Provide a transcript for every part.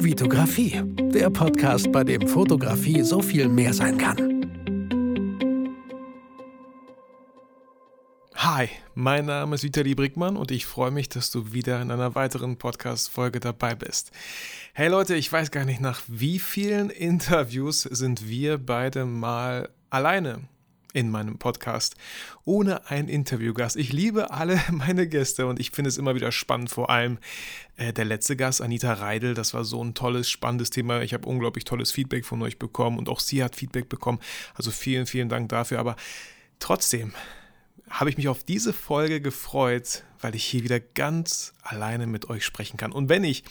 Vitografie, der Podcast, bei dem Fotografie so viel mehr sein kann. Hi, mein Name ist Vitali Brickmann und ich freue mich, dass du wieder in einer weiteren Podcast-Folge dabei bist. Hey Leute, ich weiß gar nicht, nach wie vielen Interviews sind wir beide mal alleine in meinem Podcast ohne einen Interviewgast. Ich liebe alle meine Gäste und ich finde es immer wieder spannend, vor allem äh, der letzte Gast, Anita Reidel, das war so ein tolles, spannendes Thema. Ich habe unglaublich tolles Feedback von euch bekommen und auch sie hat Feedback bekommen. Also vielen, vielen Dank dafür. Aber trotzdem, habe ich mich auf diese Folge gefreut, weil ich hier wieder ganz alleine mit euch sprechen kann. Und wenn ich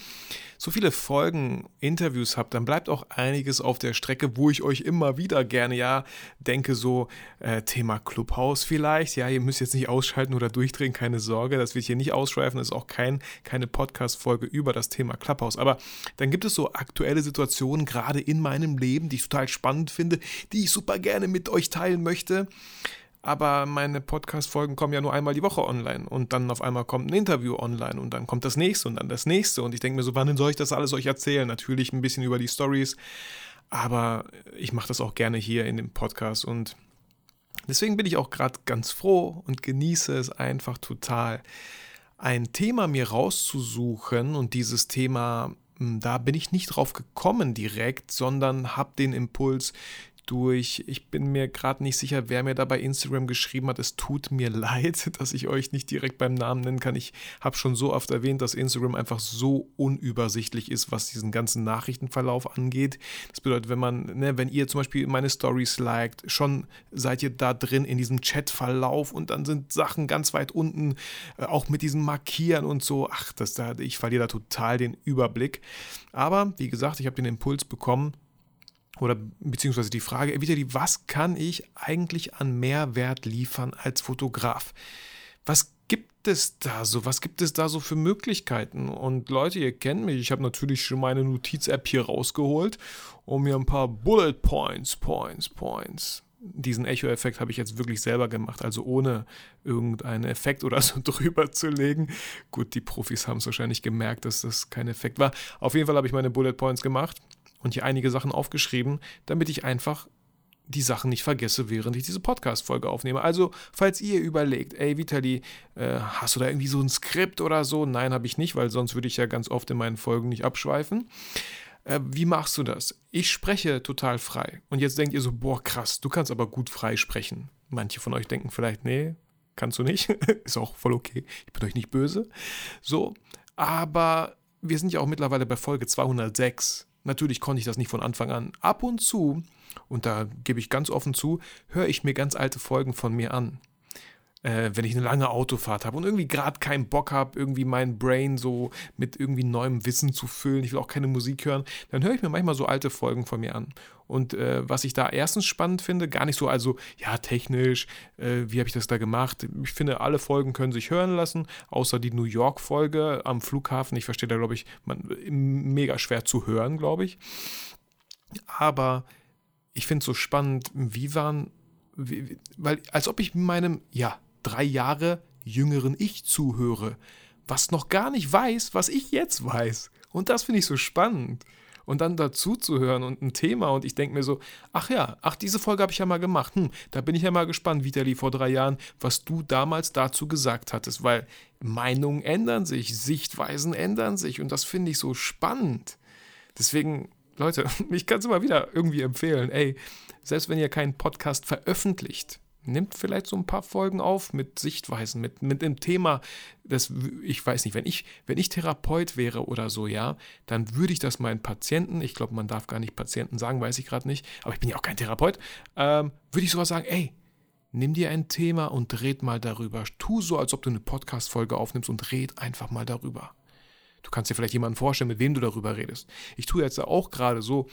so viele Folgen, Interviews habe, dann bleibt auch einiges auf der Strecke, wo ich euch immer wieder gerne, ja, denke, so äh, Thema Clubhouse vielleicht. Ja, ihr müsst jetzt nicht ausschalten oder durchdrehen, keine Sorge, das wird hier nicht ausschweifen, das ist auch kein, keine Podcast-Folge über das Thema Clubhouse. Aber dann gibt es so aktuelle Situationen, gerade in meinem Leben, die ich total spannend finde, die ich super gerne mit euch teilen möchte aber meine Podcast-Folgen kommen ja nur einmal die Woche online. Und dann auf einmal kommt ein Interview online. Und dann kommt das nächste und dann das nächste. Und ich denke mir so, wann soll ich das alles euch erzählen? Natürlich ein bisschen über die Stories, aber ich mache das auch gerne hier in dem Podcast. Und deswegen bin ich auch gerade ganz froh und genieße es einfach total, ein Thema mir rauszusuchen. Und dieses Thema hm, da bin ich nicht drauf gekommen direkt, sondern habe den Impuls durch. Ich bin mir gerade nicht sicher, wer mir da bei Instagram geschrieben hat. Es tut mir leid, dass ich euch nicht direkt beim Namen nennen kann. Ich habe schon so oft erwähnt, dass Instagram einfach so unübersichtlich ist, was diesen ganzen Nachrichtenverlauf angeht. Das bedeutet, wenn man, ne, wenn ihr zum Beispiel meine Stories liked, schon seid ihr da drin in diesem Chatverlauf und dann sind Sachen ganz weit unten, äh, auch mit diesem Markieren und so. Ach, das da, ich verliere da total den Überblick. Aber wie gesagt, ich habe den Impuls bekommen, oder beziehungsweise die Frage, Vitali, was kann ich eigentlich an Mehrwert liefern als Fotograf? Was gibt es da so? Was gibt es da so für Möglichkeiten? Und Leute, ihr kennt mich, ich habe natürlich schon meine Notiz-App hier rausgeholt und mir ein paar Bullet Points, Points, Points. Diesen Echo-Effekt habe ich jetzt wirklich selber gemacht, also ohne irgendeinen Effekt oder so drüber zu legen. Gut, die Profis haben es wahrscheinlich gemerkt, dass das kein Effekt war. Auf jeden Fall habe ich meine Bullet Points gemacht und hier einige Sachen aufgeschrieben, damit ich einfach die Sachen nicht vergesse, während ich diese Podcast-Folge aufnehme. Also, falls ihr überlegt, ey Vitali, äh, hast du da irgendwie so ein Skript oder so? Nein, habe ich nicht, weil sonst würde ich ja ganz oft in meinen Folgen nicht abschweifen. Äh, wie machst du das? Ich spreche total frei. Und jetzt denkt ihr so, boah, krass, du kannst aber gut frei sprechen. Manche von euch denken vielleicht, nee, kannst du nicht. Ist auch voll okay. Ich bin euch nicht böse. So, aber wir sind ja auch mittlerweile bei Folge 206. Natürlich konnte ich das nicht von Anfang an. Ab und zu, und da gebe ich ganz offen zu, höre ich mir ganz alte Folgen von mir an. Äh, wenn ich eine lange Autofahrt habe und irgendwie gerade keinen Bock habe, irgendwie mein Brain so mit irgendwie neuem Wissen zu füllen, ich will auch keine Musik hören, dann höre ich mir manchmal so alte Folgen von mir an. Und äh, was ich da erstens spannend finde, gar nicht so, also ja, technisch, äh, wie habe ich das da gemacht? Ich finde, alle Folgen können sich hören lassen, außer die New York-Folge am Flughafen. Ich verstehe da, glaube ich, man, mega schwer zu hören, glaube ich. Aber ich finde es so spannend, wie waren, wie, weil als ob ich meinem, ja, drei Jahre jüngeren Ich zuhöre, was noch gar nicht weiß, was ich jetzt weiß. Und das finde ich so spannend und dann dazu zu hören und ein Thema und ich denke mir so, ach ja, ach, diese Folge habe ich ja mal gemacht. Hm, da bin ich ja mal gespannt, Vitali, vor drei Jahren, was du damals dazu gesagt hattest, weil Meinungen ändern sich, Sichtweisen ändern sich und das finde ich so spannend. Deswegen, Leute, ich kann es immer wieder irgendwie empfehlen, ey, selbst wenn ihr keinen Podcast veröffentlicht, nimmt vielleicht so ein paar Folgen auf mit Sichtweisen, mit, mit dem Thema, das, ich weiß nicht, wenn ich, wenn ich Therapeut wäre oder so, ja, dann würde ich das meinen Patienten, ich glaube, man darf gar nicht Patienten sagen, weiß ich gerade nicht, aber ich bin ja auch kein Therapeut, ähm, würde ich sowas sagen, ey, nimm dir ein Thema und red mal darüber. Tu so, als ob du eine Podcast-Folge aufnimmst und red einfach mal darüber. Du kannst dir vielleicht jemanden vorstellen, mit wem du darüber redest. Ich tue jetzt auch gerade so,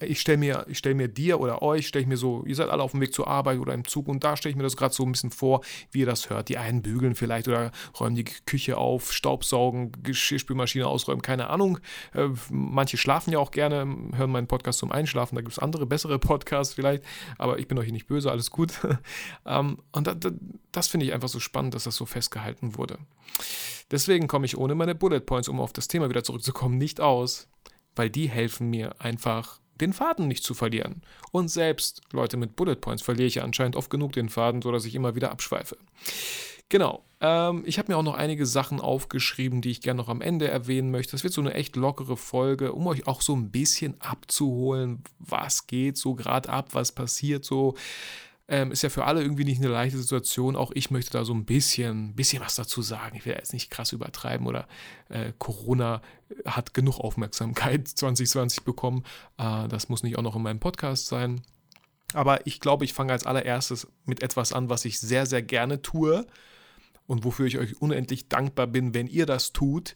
ich stelle mir, stell mir dir oder euch, stelle ich mir so, ihr seid alle auf dem Weg zur Arbeit oder im Zug und da stelle ich mir das gerade so ein bisschen vor, wie ihr das hört. Die einen bügeln vielleicht oder räumen die Küche auf, Staubsaugen, Geschirrspülmaschine ausräumen, keine Ahnung. Äh, manche schlafen ja auch gerne, hören meinen Podcast zum Einschlafen, da gibt es andere, bessere Podcasts vielleicht, aber ich bin euch nicht böse, alles gut. ähm, und da, da, das finde ich einfach so spannend, dass das so festgehalten wurde. Deswegen komme ich ohne meine Bullet Points, um auf das Thema wieder zurückzukommen, nicht aus weil die helfen mir einfach den Faden nicht zu verlieren. Und selbst Leute mit Bullet Points verliere ich anscheinend oft genug den Faden, sodass ich immer wieder abschweife. Genau. Ähm, ich habe mir auch noch einige Sachen aufgeschrieben, die ich gerne noch am Ende erwähnen möchte. Das wird so eine echt lockere Folge, um euch auch so ein bisschen abzuholen, was geht so gerade ab, was passiert so. Ähm, ist ja für alle irgendwie nicht eine leichte Situation. Auch ich möchte da so ein bisschen, bisschen was dazu sagen. Ich will jetzt nicht krass übertreiben oder äh, Corona hat genug Aufmerksamkeit 2020 bekommen. Äh, das muss nicht auch noch in meinem Podcast sein. Aber ich glaube, ich fange als allererstes mit etwas an, was ich sehr, sehr gerne tue und wofür ich euch unendlich dankbar bin, wenn ihr das tut.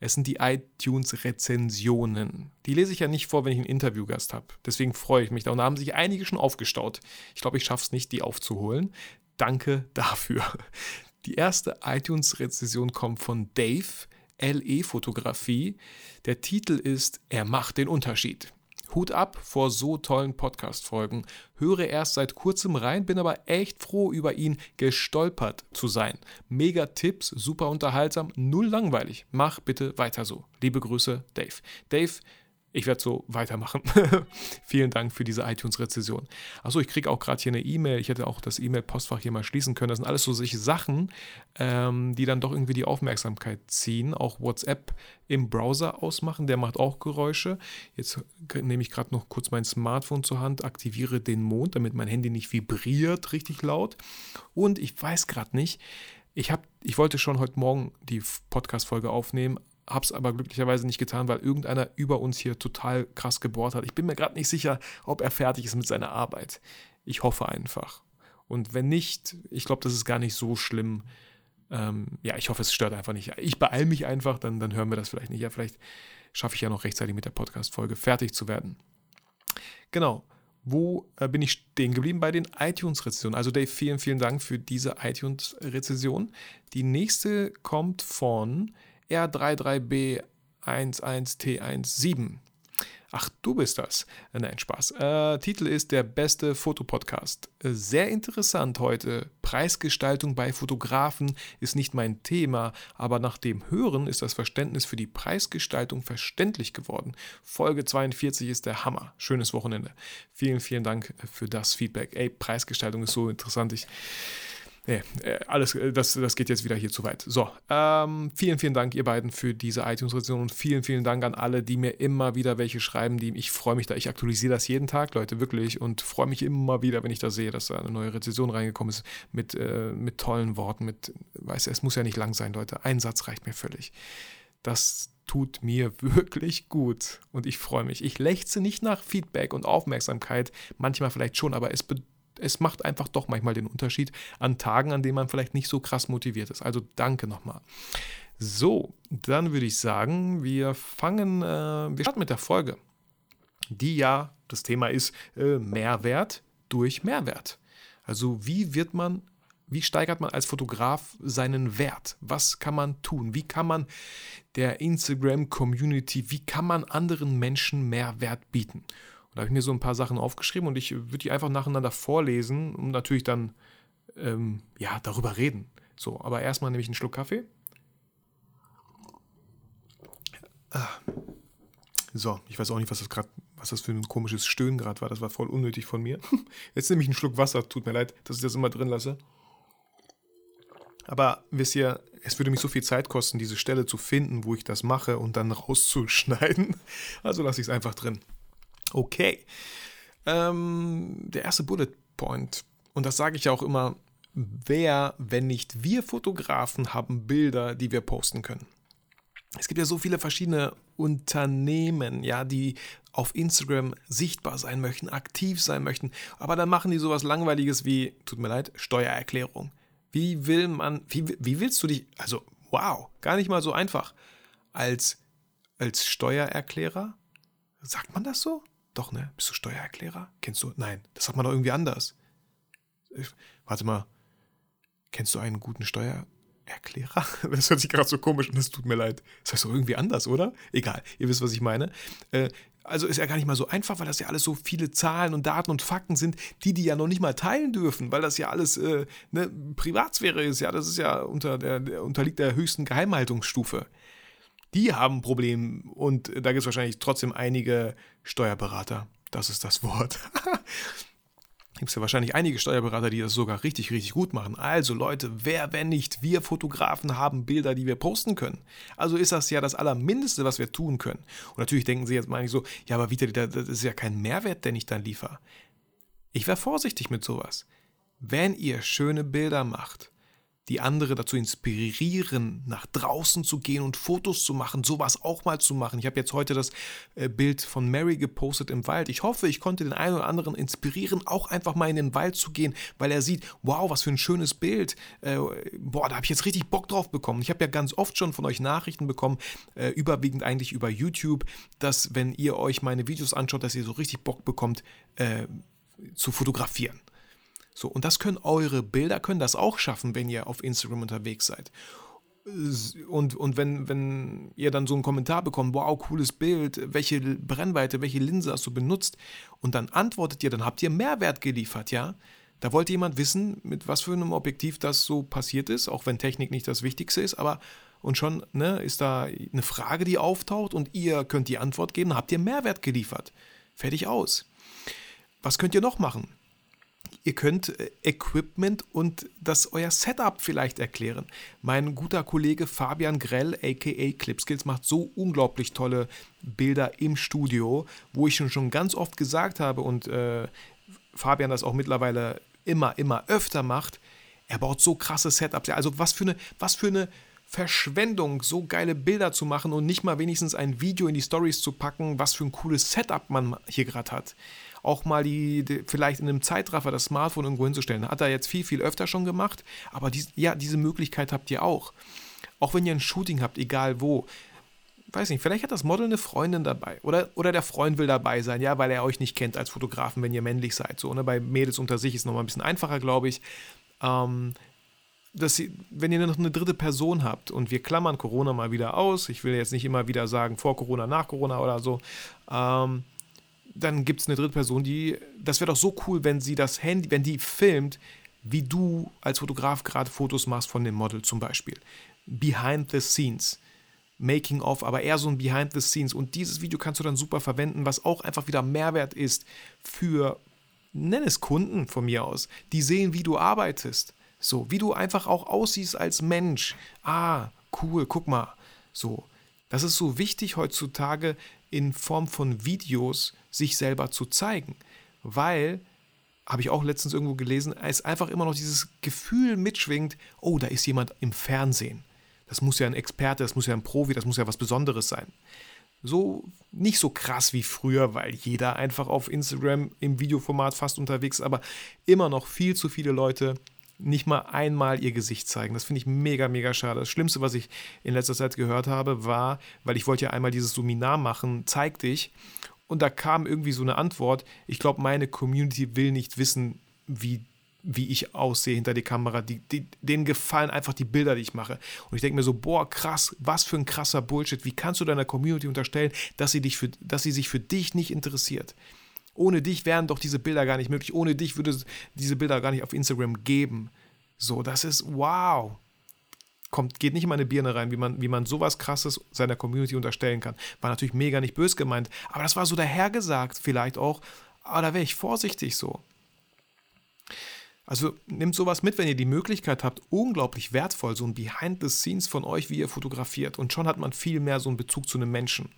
Es sind die iTunes-Rezensionen. Die lese ich ja nicht vor, wenn ich einen Interviewgast habe. Deswegen freue ich mich da. Und da haben sich einige schon aufgestaut. Ich glaube, ich schaffe es nicht, die aufzuholen. Danke dafür. Die erste iTunes-Rezension kommt von Dave, LE Fotografie. Der Titel ist Er macht den Unterschied. Hut ab vor so tollen Podcast-Folgen. Höre erst seit kurzem rein, bin aber echt froh, über ihn gestolpert zu sein. Mega Tipps, super unterhaltsam, null langweilig. Mach bitte weiter so. Liebe Grüße, Dave. Dave, ich werde so weitermachen. Vielen Dank für diese iTunes-Rezession. Achso, ich kriege auch gerade hier eine E-Mail. Ich hätte auch das E-Mail-Postfach hier mal schließen können. Das sind alles so solche Sachen, ähm, die dann doch irgendwie die Aufmerksamkeit ziehen. Auch WhatsApp im Browser ausmachen, der macht auch Geräusche. Jetzt nehme ich gerade noch kurz mein Smartphone zur Hand, aktiviere den Mond, damit mein Handy nicht vibriert richtig laut. Und ich weiß gerade nicht, ich, hab, ich wollte schon heute Morgen die Podcast-Folge aufnehmen, habe es aber glücklicherweise nicht getan, weil irgendeiner über uns hier total krass gebohrt hat. Ich bin mir gerade nicht sicher, ob er fertig ist mit seiner Arbeit. Ich hoffe einfach. Und wenn nicht, ich glaube, das ist gar nicht so schlimm. Ähm, ja, ich hoffe, es stört einfach nicht. Ich beeile mich einfach, dann, dann hören wir das vielleicht nicht. Ja, vielleicht schaffe ich ja noch rechtzeitig mit der Podcast-Folge fertig zu werden. Genau. Wo äh, bin ich stehen geblieben? Bei den iTunes-Rezessionen. Also Dave, vielen, vielen Dank für diese iTunes-Rezession. Die nächste kommt von R33B11T17. Ach, du bist das. Nein, Spaß. Äh, Titel ist Der beste Fotopodcast. Äh, sehr interessant heute. Preisgestaltung bei Fotografen ist nicht mein Thema, aber nach dem Hören ist das Verständnis für die Preisgestaltung verständlich geworden. Folge 42 ist der Hammer. Schönes Wochenende. Vielen, vielen Dank für das Feedback. Ey, Preisgestaltung ist so interessant. Ich Nee, äh, alles, äh, das, das geht jetzt wieder hier zu weit. So, ähm, vielen, vielen Dank, ihr beiden, für diese iTunes-Rezension und vielen, vielen Dank an alle, die mir immer wieder welche schreiben. Die, ich freue mich da, ich aktualisiere das jeden Tag, Leute, wirklich, und freue mich immer wieder, wenn ich da sehe, dass da eine neue Rezension reingekommen ist mit, äh, mit tollen Worten, mit, weißt du, es muss ja nicht lang sein, Leute. Ein Satz reicht mir völlig. Das tut mir wirklich gut und ich freue mich. Ich lechze nicht nach Feedback und Aufmerksamkeit, manchmal vielleicht schon, aber es bedeutet, es macht einfach doch manchmal den Unterschied an Tagen, an denen man vielleicht nicht so krass motiviert ist. Also danke nochmal. So, dann würde ich sagen, wir fangen, äh, wir starten mit der Folge, die ja, das Thema ist äh, Mehrwert durch Mehrwert. Also wie wird man, wie steigert man als Fotograf seinen Wert? Was kann man tun? Wie kann man der Instagram-Community, wie kann man anderen Menschen Mehrwert bieten? Da habe ich mir so ein paar Sachen aufgeschrieben und ich würde die einfach nacheinander vorlesen und natürlich dann ähm, ja, darüber reden. So, aber erstmal nehme ich einen Schluck Kaffee. Ah. So, ich weiß auch nicht, was das gerade, was das für ein komisches Stöhnen gerade war. Das war voll unnötig von mir. Jetzt nehme ich einen Schluck Wasser. Tut mir leid, dass ich das immer drin lasse. Aber wisst ihr, es würde mich so viel Zeit kosten, diese Stelle zu finden, wo ich das mache und dann rauszuschneiden. Also lasse ich es einfach drin. Okay. Ähm, der erste Bullet Point, und das sage ich ja auch immer, wer, wenn nicht wir Fotografen, haben Bilder, die wir posten können. Es gibt ja so viele verschiedene Unternehmen, ja, die auf Instagram sichtbar sein möchten, aktiv sein möchten, aber dann machen die sowas Langweiliges wie, tut mir leid, Steuererklärung. Wie will man, wie, wie willst du dich, also wow, gar nicht mal so einfach, als, als Steuererklärer, sagt man das so? Doch, ne? Bist du Steuererklärer? Kennst du? Nein, das sagt man doch irgendwie anders. Ich, warte mal. Kennst du einen guten Steuererklärer? Das hört sich gerade so komisch an, das tut mir leid. Das heißt doch irgendwie anders, oder? Egal, ihr wisst, was ich meine. Äh, also ist ja gar nicht mal so einfach, weil das ja alles so viele Zahlen und Daten und Fakten sind, die die ja noch nicht mal teilen dürfen, weil das ja alles äh, ne, Privatsphäre ist. Ja, das ist ja unter der, der unterliegt der höchsten Geheimhaltungsstufe. Die haben ein Problem und da gibt es wahrscheinlich trotzdem einige Steuerberater. Das ist das Wort. gibt es ja wahrscheinlich einige Steuerberater, die das sogar richtig, richtig gut machen. Also Leute, wer, wenn nicht wir Fotografen haben Bilder, die wir posten können. Also ist das ja das Allermindeste, was wir tun können. Und natürlich denken sie jetzt mal so, ja, aber Vitali, das ist ja kein Mehrwert, den ich dann liefere. Ich wäre vorsichtig mit sowas. Wenn ihr schöne Bilder macht, die andere dazu inspirieren, nach draußen zu gehen und Fotos zu machen, sowas auch mal zu machen. Ich habe jetzt heute das äh, Bild von Mary gepostet im Wald. Ich hoffe, ich konnte den einen oder anderen inspirieren, auch einfach mal in den Wald zu gehen, weil er sieht, wow, was für ein schönes Bild. Äh, boah, da habe ich jetzt richtig Bock drauf bekommen. Ich habe ja ganz oft schon von euch Nachrichten bekommen, äh, überwiegend eigentlich über YouTube, dass wenn ihr euch meine Videos anschaut, dass ihr so richtig Bock bekommt, zu fotografieren. So, und das können eure Bilder, können das auch schaffen, wenn ihr auf Instagram unterwegs seid. Und, und wenn, wenn ihr dann so einen Kommentar bekommt, wow, cooles Bild, welche Brennweite, welche Linse hast du benutzt, und dann antwortet ihr, dann habt ihr Mehrwert geliefert, ja? Da wollte jemand wissen, mit was für einem Objektiv das so passiert ist, auch wenn Technik nicht das Wichtigste ist, aber und schon ne, ist da eine Frage, die auftaucht und ihr könnt die Antwort geben, habt ihr Mehrwert geliefert. Fertig aus. Was könnt ihr noch machen? Ihr könnt äh, Equipment und das euer Setup vielleicht erklären. Mein guter Kollege Fabian Grell, aka Clipskills, macht so unglaublich tolle Bilder im Studio, wo ich schon, ganz oft gesagt habe und äh, Fabian das auch mittlerweile immer, immer öfter macht. Er baut so krasse Setups. Also was für eine, was für eine Verschwendung, so geile Bilder zu machen und nicht mal wenigstens ein Video in die Stories zu packen, was für ein cooles Setup man hier gerade hat auch mal die, die, vielleicht in einem Zeitraffer das Smartphone irgendwo hinzustellen. Hat er jetzt viel, viel öfter schon gemacht, aber dies, ja, diese Möglichkeit habt ihr auch. Auch wenn ihr ein Shooting habt, egal wo. Weiß nicht, vielleicht hat das Model eine Freundin dabei oder, oder der Freund will dabei sein, ja, weil er euch nicht kennt als Fotografen, wenn ihr männlich seid. So, ne? Bei Mädels unter sich ist es nochmal ein bisschen einfacher, glaube ich. Ähm, dass sie, wenn ihr noch eine dritte Person habt und wir klammern Corona mal wieder aus, ich will jetzt nicht immer wieder sagen vor Corona, nach Corona oder so, ähm, dann gibt es eine dritte Person, die, das wäre doch so cool, wenn sie das Handy, wenn die filmt, wie du als Fotograf gerade Fotos machst von dem Model zum Beispiel. Behind the scenes. Making of, aber eher so ein Behind the Scenes. Und dieses Video kannst du dann super verwenden, was auch einfach wieder Mehrwert ist für, nenn es Kunden von mir aus, die sehen, wie du arbeitest. So, wie du einfach auch aussiehst als Mensch. Ah, cool, guck mal. So, das ist so wichtig heutzutage in Form von Videos sich selber zu zeigen, weil habe ich auch letztens irgendwo gelesen, es einfach immer noch dieses Gefühl mitschwingt, oh, da ist jemand im Fernsehen. Das muss ja ein Experte, das muss ja ein Profi, das muss ja was Besonderes sein. So nicht so krass wie früher, weil jeder einfach auf Instagram im Videoformat fast unterwegs ist, aber immer noch viel zu viele Leute nicht mal einmal ihr Gesicht zeigen. Das finde ich mega, mega schade. Das Schlimmste, was ich in letzter Zeit gehört habe, war, weil ich wollte ja einmal dieses Seminar machen, zeig dich. Und da kam irgendwie so eine Antwort, ich glaube, meine Community will nicht wissen, wie, wie ich aussehe hinter der Kamera. Die, die, denen gefallen einfach die Bilder, die ich mache. Und ich denke mir so, boah, krass, was für ein krasser Bullshit. Wie kannst du deiner Community unterstellen, dass sie, dich für, dass sie sich für dich nicht interessiert? Ohne dich wären doch diese Bilder gar nicht möglich. Ohne dich würde es diese Bilder gar nicht auf Instagram geben. So, das ist wow. Kommt, geht nicht in meine Birne rein, wie man, wie man sowas krasses seiner Community unterstellen kann. War natürlich mega nicht bös gemeint, aber das war so dahergesagt, vielleicht auch. Aber da wäre ich vorsichtig so. Also nehmt sowas mit, wenn ihr die Möglichkeit habt, unglaublich wertvoll, so ein Behind the Scenes von euch, wie ihr fotografiert. Und schon hat man viel mehr so einen Bezug zu einem Menschen.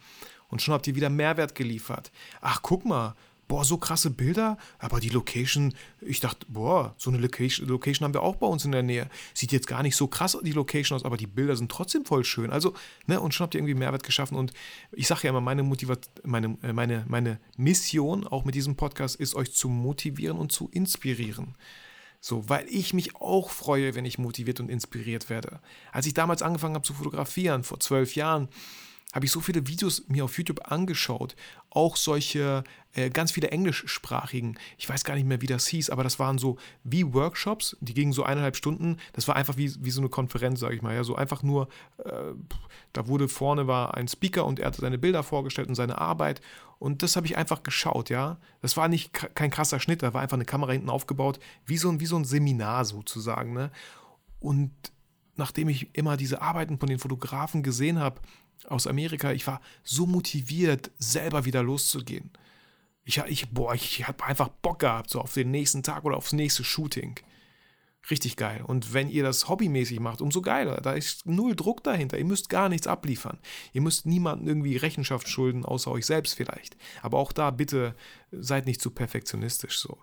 Und schon habt ihr wieder Mehrwert geliefert. Ach, guck mal, boah, so krasse Bilder, aber die Location, ich dachte, boah, so eine Location, Location haben wir auch bei uns in der Nähe. Sieht jetzt gar nicht so krass die Location aus, aber die Bilder sind trotzdem voll schön. Also, ne, und schon habt ihr irgendwie Mehrwert geschaffen. Und ich sage ja immer, meine Motivation, meine, äh, meine, meine Mission auch mit diesem Podcast ist, euch zu motivieren und zu inspirieren. So, weil ich mich auch freue, wenn ich motiviert und inspiriert werde. Als ich damals angefangen habe zu fotografieren, vor zwölf Jahren, habe ich so viele Videos mir auf YouTube angeschaut, auch solche äh, ganz viele englischsprachigen, ich weiß gar nicht mehr, wie das hieß, aber das waren so wie Workshops, die gingen so eineinhalb Stunden, das war einfach wie, wie so eine Konferenz, sage ich mal, ja, so einfach nur, äh, da wurde vorne war ein Speaker und er hat seine Bilder vorgestellt und seine Arbeit. Und das habe ich einfach geschaut, ja, das war nicht kein krasser Schnitt, da war einfach eine Kamera hinten aufgebaut, wie so ein, wie so ein Seminar sozusagen, ne, und nachdem ich immer diese Arbeiten von den Fotografen gesehen habe, aus Amerika. Ich war so motiviert, selber wieder loszugehen. Ich, ich, ich habe einfach Bock gehabt, so auf den nächsten Tag oder aufs nächste Shooting. Richtig geil. Und wenn ihr das hobbymäßig macht, umso geiler. Da ist null Druck dahinter. Ihr müsst gar nichts abliefern. Ihr müsst niemandem irgendwie Rechenschaft schulden, außer euch selbst vielleicht. Aber auch da bitte seid nicht zu perfektionistisch so.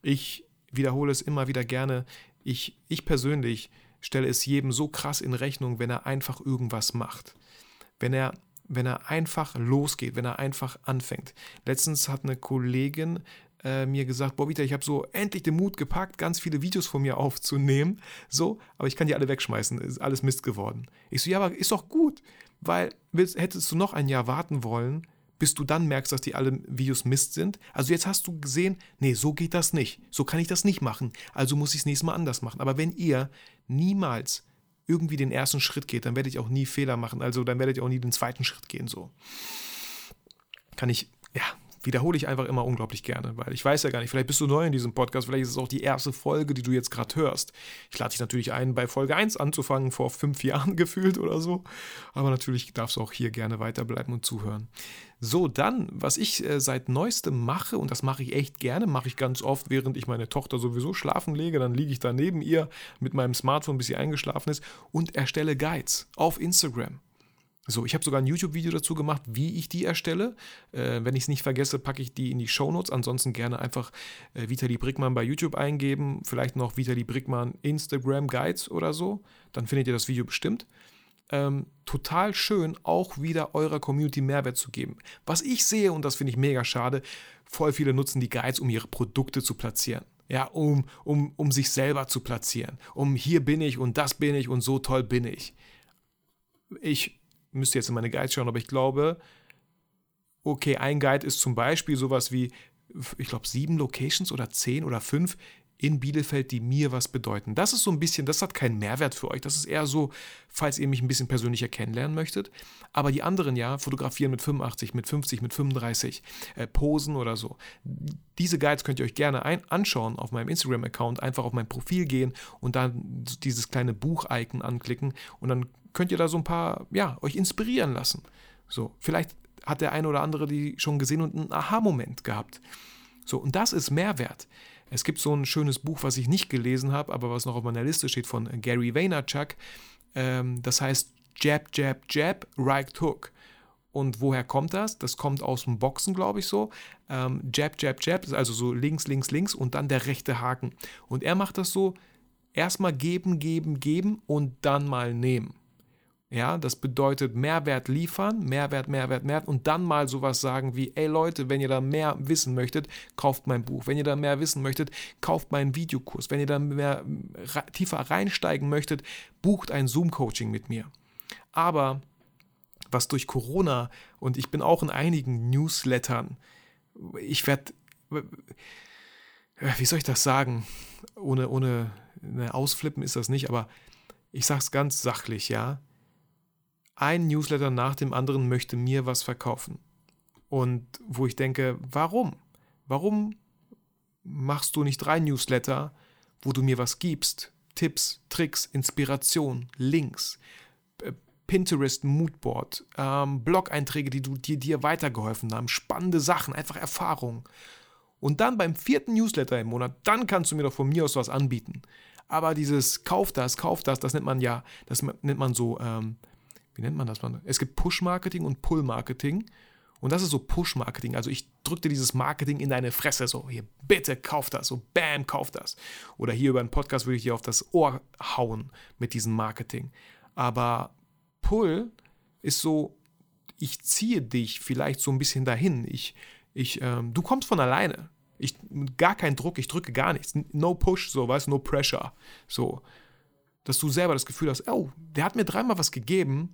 Ich wiederhole es immer wieder gerne. Ich, ich persönlich stelle es jedem so krass in Rechnung, wenn er einfach irgendwas macht. Wenn er wenn er einfach losgeht, wenn er einfach anfängt. Letztens hat eine Kollegin äh, mir gesagt, boah, Vita, ich habe so endlich den Mut gepackt, ganz viele Videos von mir aufzunehmen, so, aber ich kann die alle wegschmeißen, ist alles Mist geworden. Ich so, ja, aber ist doch gut, weil willst, hättest du noch ein Jahr warten wollen, bis du dann merkst, dass die alle Videos Mist sind. Also jetzt hast du gesehen, nee, so geht das nicht. So kann ich das nicht machen. Also muss ich es nächstes Mal anders machen. Aber wenn ihr niemals irgendwie den ersten Schritt geht, dann werdet ihr auch nie Fehler machen. Also dann werdet ihr auch nie den zweiten Schritt gehen. So kann ich, ja, wiederhole ich einfach immer unglaublich gerne, weil ich weiß ja gar nicht, vielleicht bist du neu in diesem Podcast, vielleicht ist es auch die erste Folge, die du jetzt gerade hörst. Ich lade dich natürlich ein, bei Folge 1 anzufangen, vor fünf Jahren gefühlt oder so. Aber natürlich darfst du auch hier gerne weiterbleiben und zuhören. So, dann, was ich äh, seit neuestem mache, und das mache ich echt gerne, mache ich ganz oft, während ich meine Tochter sowieso schlafen lege, dann liege ich da neben ihr mit meinem Smartphone, bis sie eingeschlafen ist, und erstelle Guides auf Instagram. So, ich habe sogar ein YouTube-Video dazu gemacht, wie ich die erstelle. Äh, wenn ich es nicht vergesse, packe ich die in die Shownotes. Ansonsten gerne einfach äh, Vitali Brickmann bei YouTube eingeben. Vielleicht noch Vitali Brickmann Instagram Guides oder so. Dann findet ihr das Video bestimmt. Ähm, total schön, auch wieder eurer Community Mehrwert zu geben. Was ich sehe, und das finde ich mega schade, voll viele nutzen die Guides, um ihre Produkte zu platzieren. Ja, um, um, um sich selber zu platzieren. Um hier bin ich und das bin ich und so toll bin ich. Ich müsste jetzt in meine Guides schauen, aber ich glaube, okay, ein Guide ist zum Beispiel sowas wie, ich glaube, sieben Locations oder zehn oder fünf in Bielefeld, die mir was bedeuten. Das ist so ein bisschen, das hat keinen Mehrwert für euch. Das ist eher so, falls ihr mich ein bisschen persönlicher kennenlernen möchtet. Aber die anderen ja, fotografieren mit 85, mit 50, mit 35, äh, Posen oder so. Diese Guides könnt ihr euch gerne ein anschauen auf meinem Instagram-Account. Einfach auf mein Profil gehen und dann dieses kleine Buch-Icon anklicken und dann könnt ihr da so ein paar, ja, euch inspirieren lassen. So, vielleicht hat der eine oder andere die schon gesehen und einen Aha-Moment gehabt. So, und das ist Mehrwert. Es gibt so ein schönes Buch, was ich nicht gelesen habe, aber was noch auf meiner Liste steht von Gary Vaynerchuk. Ähm, das heißt Jab, Jab, Jab, Right Hook. Und woher kommt das? Das kommt aus dem Boxen, glaube ich so. Ähm, jab, Jab, Jab, also so links, links, links und dann der rechte Haken. Und er macht das so, erstmal geben, geben, geben und dann mal nehmen. Ja, das bedeutet Mehrwert liefern, Mehrwert, Mehrwert, Mehrwert und dann mal sowas sagen wie, ey Leute, wenn ihr da mehr wissen möchtet, kauft mein Buch. Wenn ihr da mehr wissen möchtet, kauft meinen Videokurs. Wenn ihr da mehr tiefer reinsteigen möchtet, bucht ein Zoom-Coaching mit mir. Aber was durch Corona und ich bin auch in einigen Newslettern, ich werde, wie soll ich das sagen, ohne, ohne ne, ausflippen ist das nicht, aber ich sage es ganz sachlich, ja ein Newsletter nach dem anderen möchte mir was verkaufen. Und wo ich denke, warum? Warum machst du nicht drei Newsletter, wo du mir was gibst? Tipps, Tricks, Inspiration, Links, äh, Pinterest, Moodboard, ähm, Blog-Einträge, die, die dir weitergeholfen haben, spannende Sachen, einfach Erfahrungen. Und dann beim vierten Newsletter im Monat, dann kannst du mir doch von mir aus was anbieten. Aber dieses Kauf das, Kauf das, das nennt man ja, das nennt man so ähm, wie nennt man das? Es gibt Push-Marketing und Pull-Marketing. Und das ist so Push-Marketing. Also ich drücke dir dieses Marketing in deine Fresse. So, hier, bitte kauf das. So, bam, kauf das. Oder hier über einen Podcast würde ich dir auf das Ohr hauen mit diesem Marketing. Aber Pull ist so, ich ziehe dich vielleicht so ein bisschen dahin. Ich, ich, ähm, du kommst von alleine. Ich, gar kein Druck, ich drücke gar nichts. No push, so, weißt no pressure. So dass du selber das Gefühl hast, oh, der hat mir dreimal was gegeben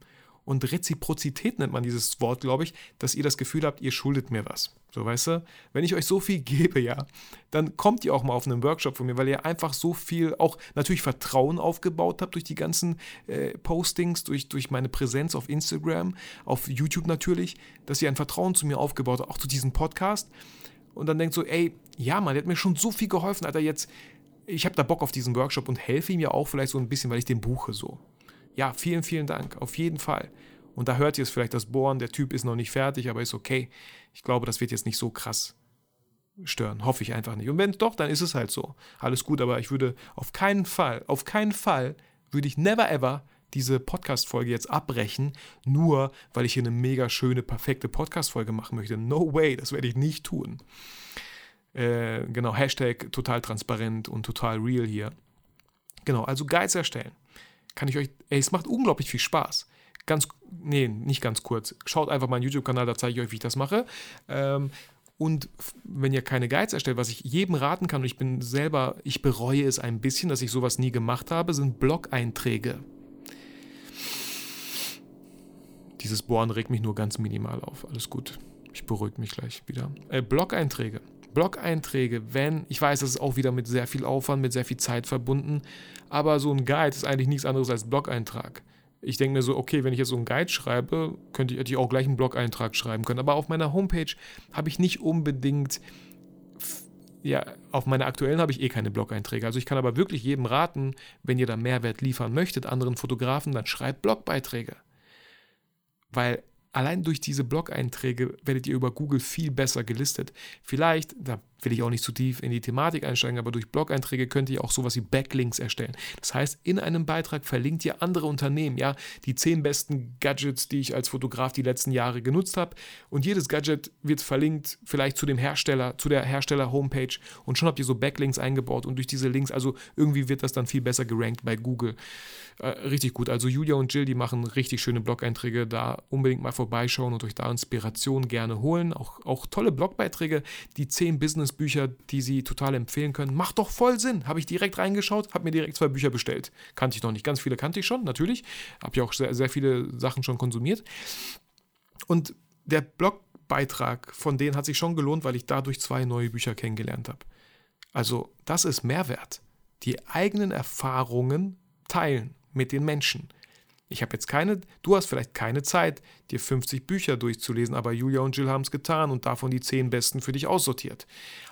und Reziprozität nennt man dieses Wort, glaube ich, dass ihr das Gefühl habt, ihr schuldet mir was. So, weißt du? Wenn ich euch so viel gebe, ja, dann kommt ihr auch mal auf einen Workshop von mir, weil ihr einfach so viel, auch natürlich Vertrauen aufgebaut habt durch die ganzen äh, Postings, durch, durch meine Präsenz auf Instagram, auf YouTube natürlich, dass ihr ein Vertrauen zu mir aufgebaut habt, auch zu diesem Podcast. Und dann denkt so, ey, ja, Mann, der hat mir schon so viel geholfen, Alter, jetzt ich habe da Bock auf diesen Workshop und helfe ihm ja auch vielleicht so ein bisschen, weil ich den buche so. Ja, vielen, vielen Dank, auf jeden Fall. Und da hört ihr es vielleicht das Bohren, der Typ ist noch nicht fertig, aber ist okay. Ich glaube, das wird jetzt nicht so krass stören. Hoffe ich einfach nicht. Und wenn doch, dann ist es halt so. Alles gut, aber ich würde auf keinen Fall, auf keinen Fall würde ich never ever diese Podcast-Folge jetzt abbrechen, nur weil ich hier eine mega schöne, perfekte Podcast-Folge machen möchte. No way, das werde ich nicht tun. Äh, genau, Hashtag total transparent und total real hier. Genau, also Guides erstellen. Kann ich euch, ey, es macht unglaublich viel Spaß. Ganz, nee, nicht ganz kurz. Schaut einfach meinen YouTube-Kanal, da zeige ich euch, wie ich das mache. Ähm, und wenn ihr keine Guides erstellt, was ich jedem raten kann, und ich bin selber, ich bereue es ein bisschen, dass ich sowas nie gemacht habe, sind Blog-Einträge. Dieses Bohren regt mich nur ganz minimal auf. Alles gut. Ich beruhige mich gleich wieder. Äh, Blog-Einträge. Blog-Einträge, wenn, ich weiß, das ist auch wieder mit sehr viel Aufwand, mit sehr viel Zeit verbunden, aber so ein Guide ist eigentlich nichts anderes als Blog-Eintrag. Ich denke mir so, okay, wenn ich jetzt so einen Guide schreibe, könnte ich, hätte ich auch gleich einen Blog-Eintrag schreiben können. Aber auf meiner Homepage habe ich nicht unbedingt, ja, auf meiner aktuellen habe ich eh keine Blog-Einträge. Also ich kann aber wirklich jedem raten, wenn ihr da Mehrwert liefern möchtet, anderen Fotografen, dann schreibt Blogbeiträge. Weil allein durch diese Blog-Einträge werdet ihr über Google viel besser gelistet. Vielleicht, da will ich auch nicht zu tief in die Thematik einsteigen, aber durch Blog-Einträge könnt ihr auch sowas wie Backlinks erstellen. Das heißt, in einem Beitrag verlinkt ihr andere Unternehmen, ja, die zehn besten Gadgets, die ich als Fotograf die letzten Jahre genutzt habe. Und jedes Gadget wird verlinkt, vielleicht zu dem Hersteller, zu der Hersteller-Homepage. Und schon habt ihr so Backlinks eingebaut und durch diese Links, also irgendwie wird das dann viel besser gerankt bei Google. Äh, richtig gut. Also Julia und Jill, die machen richtig schöne Blog-Einträge. Da unbedingt mal vorbeischauen und euch da Inspiration gerne holen. Auch, auch tolle Blogbeiträge, die zehn Business Business-Bücher, die Sie total empfehlen können. Macht doch voll Sinn. Habe ich direkt reingeschaut, habe mir direkt zwei Bücher bestellt. Kannte ich noch nicht. Ganz viele kannte ich schon, natürlich. Habe ja auch sehr, sehr viele Sachen schon konsumiert. Und der Blogbeitrag von denen hat sich schon gelohnt, weil ich dadurch zwei neue Bücher kennengelernt habe. Also, das ist Mehrwert. Die eigenen Erfahrungen teilen mit den Menschen. Ich habe jetzt keine, du hast vielleicht keine Zeit, dir 50 Bücher durchzulesen, aber Julia und Jill haben es getan und davon die 10 besten für dich aussortiert.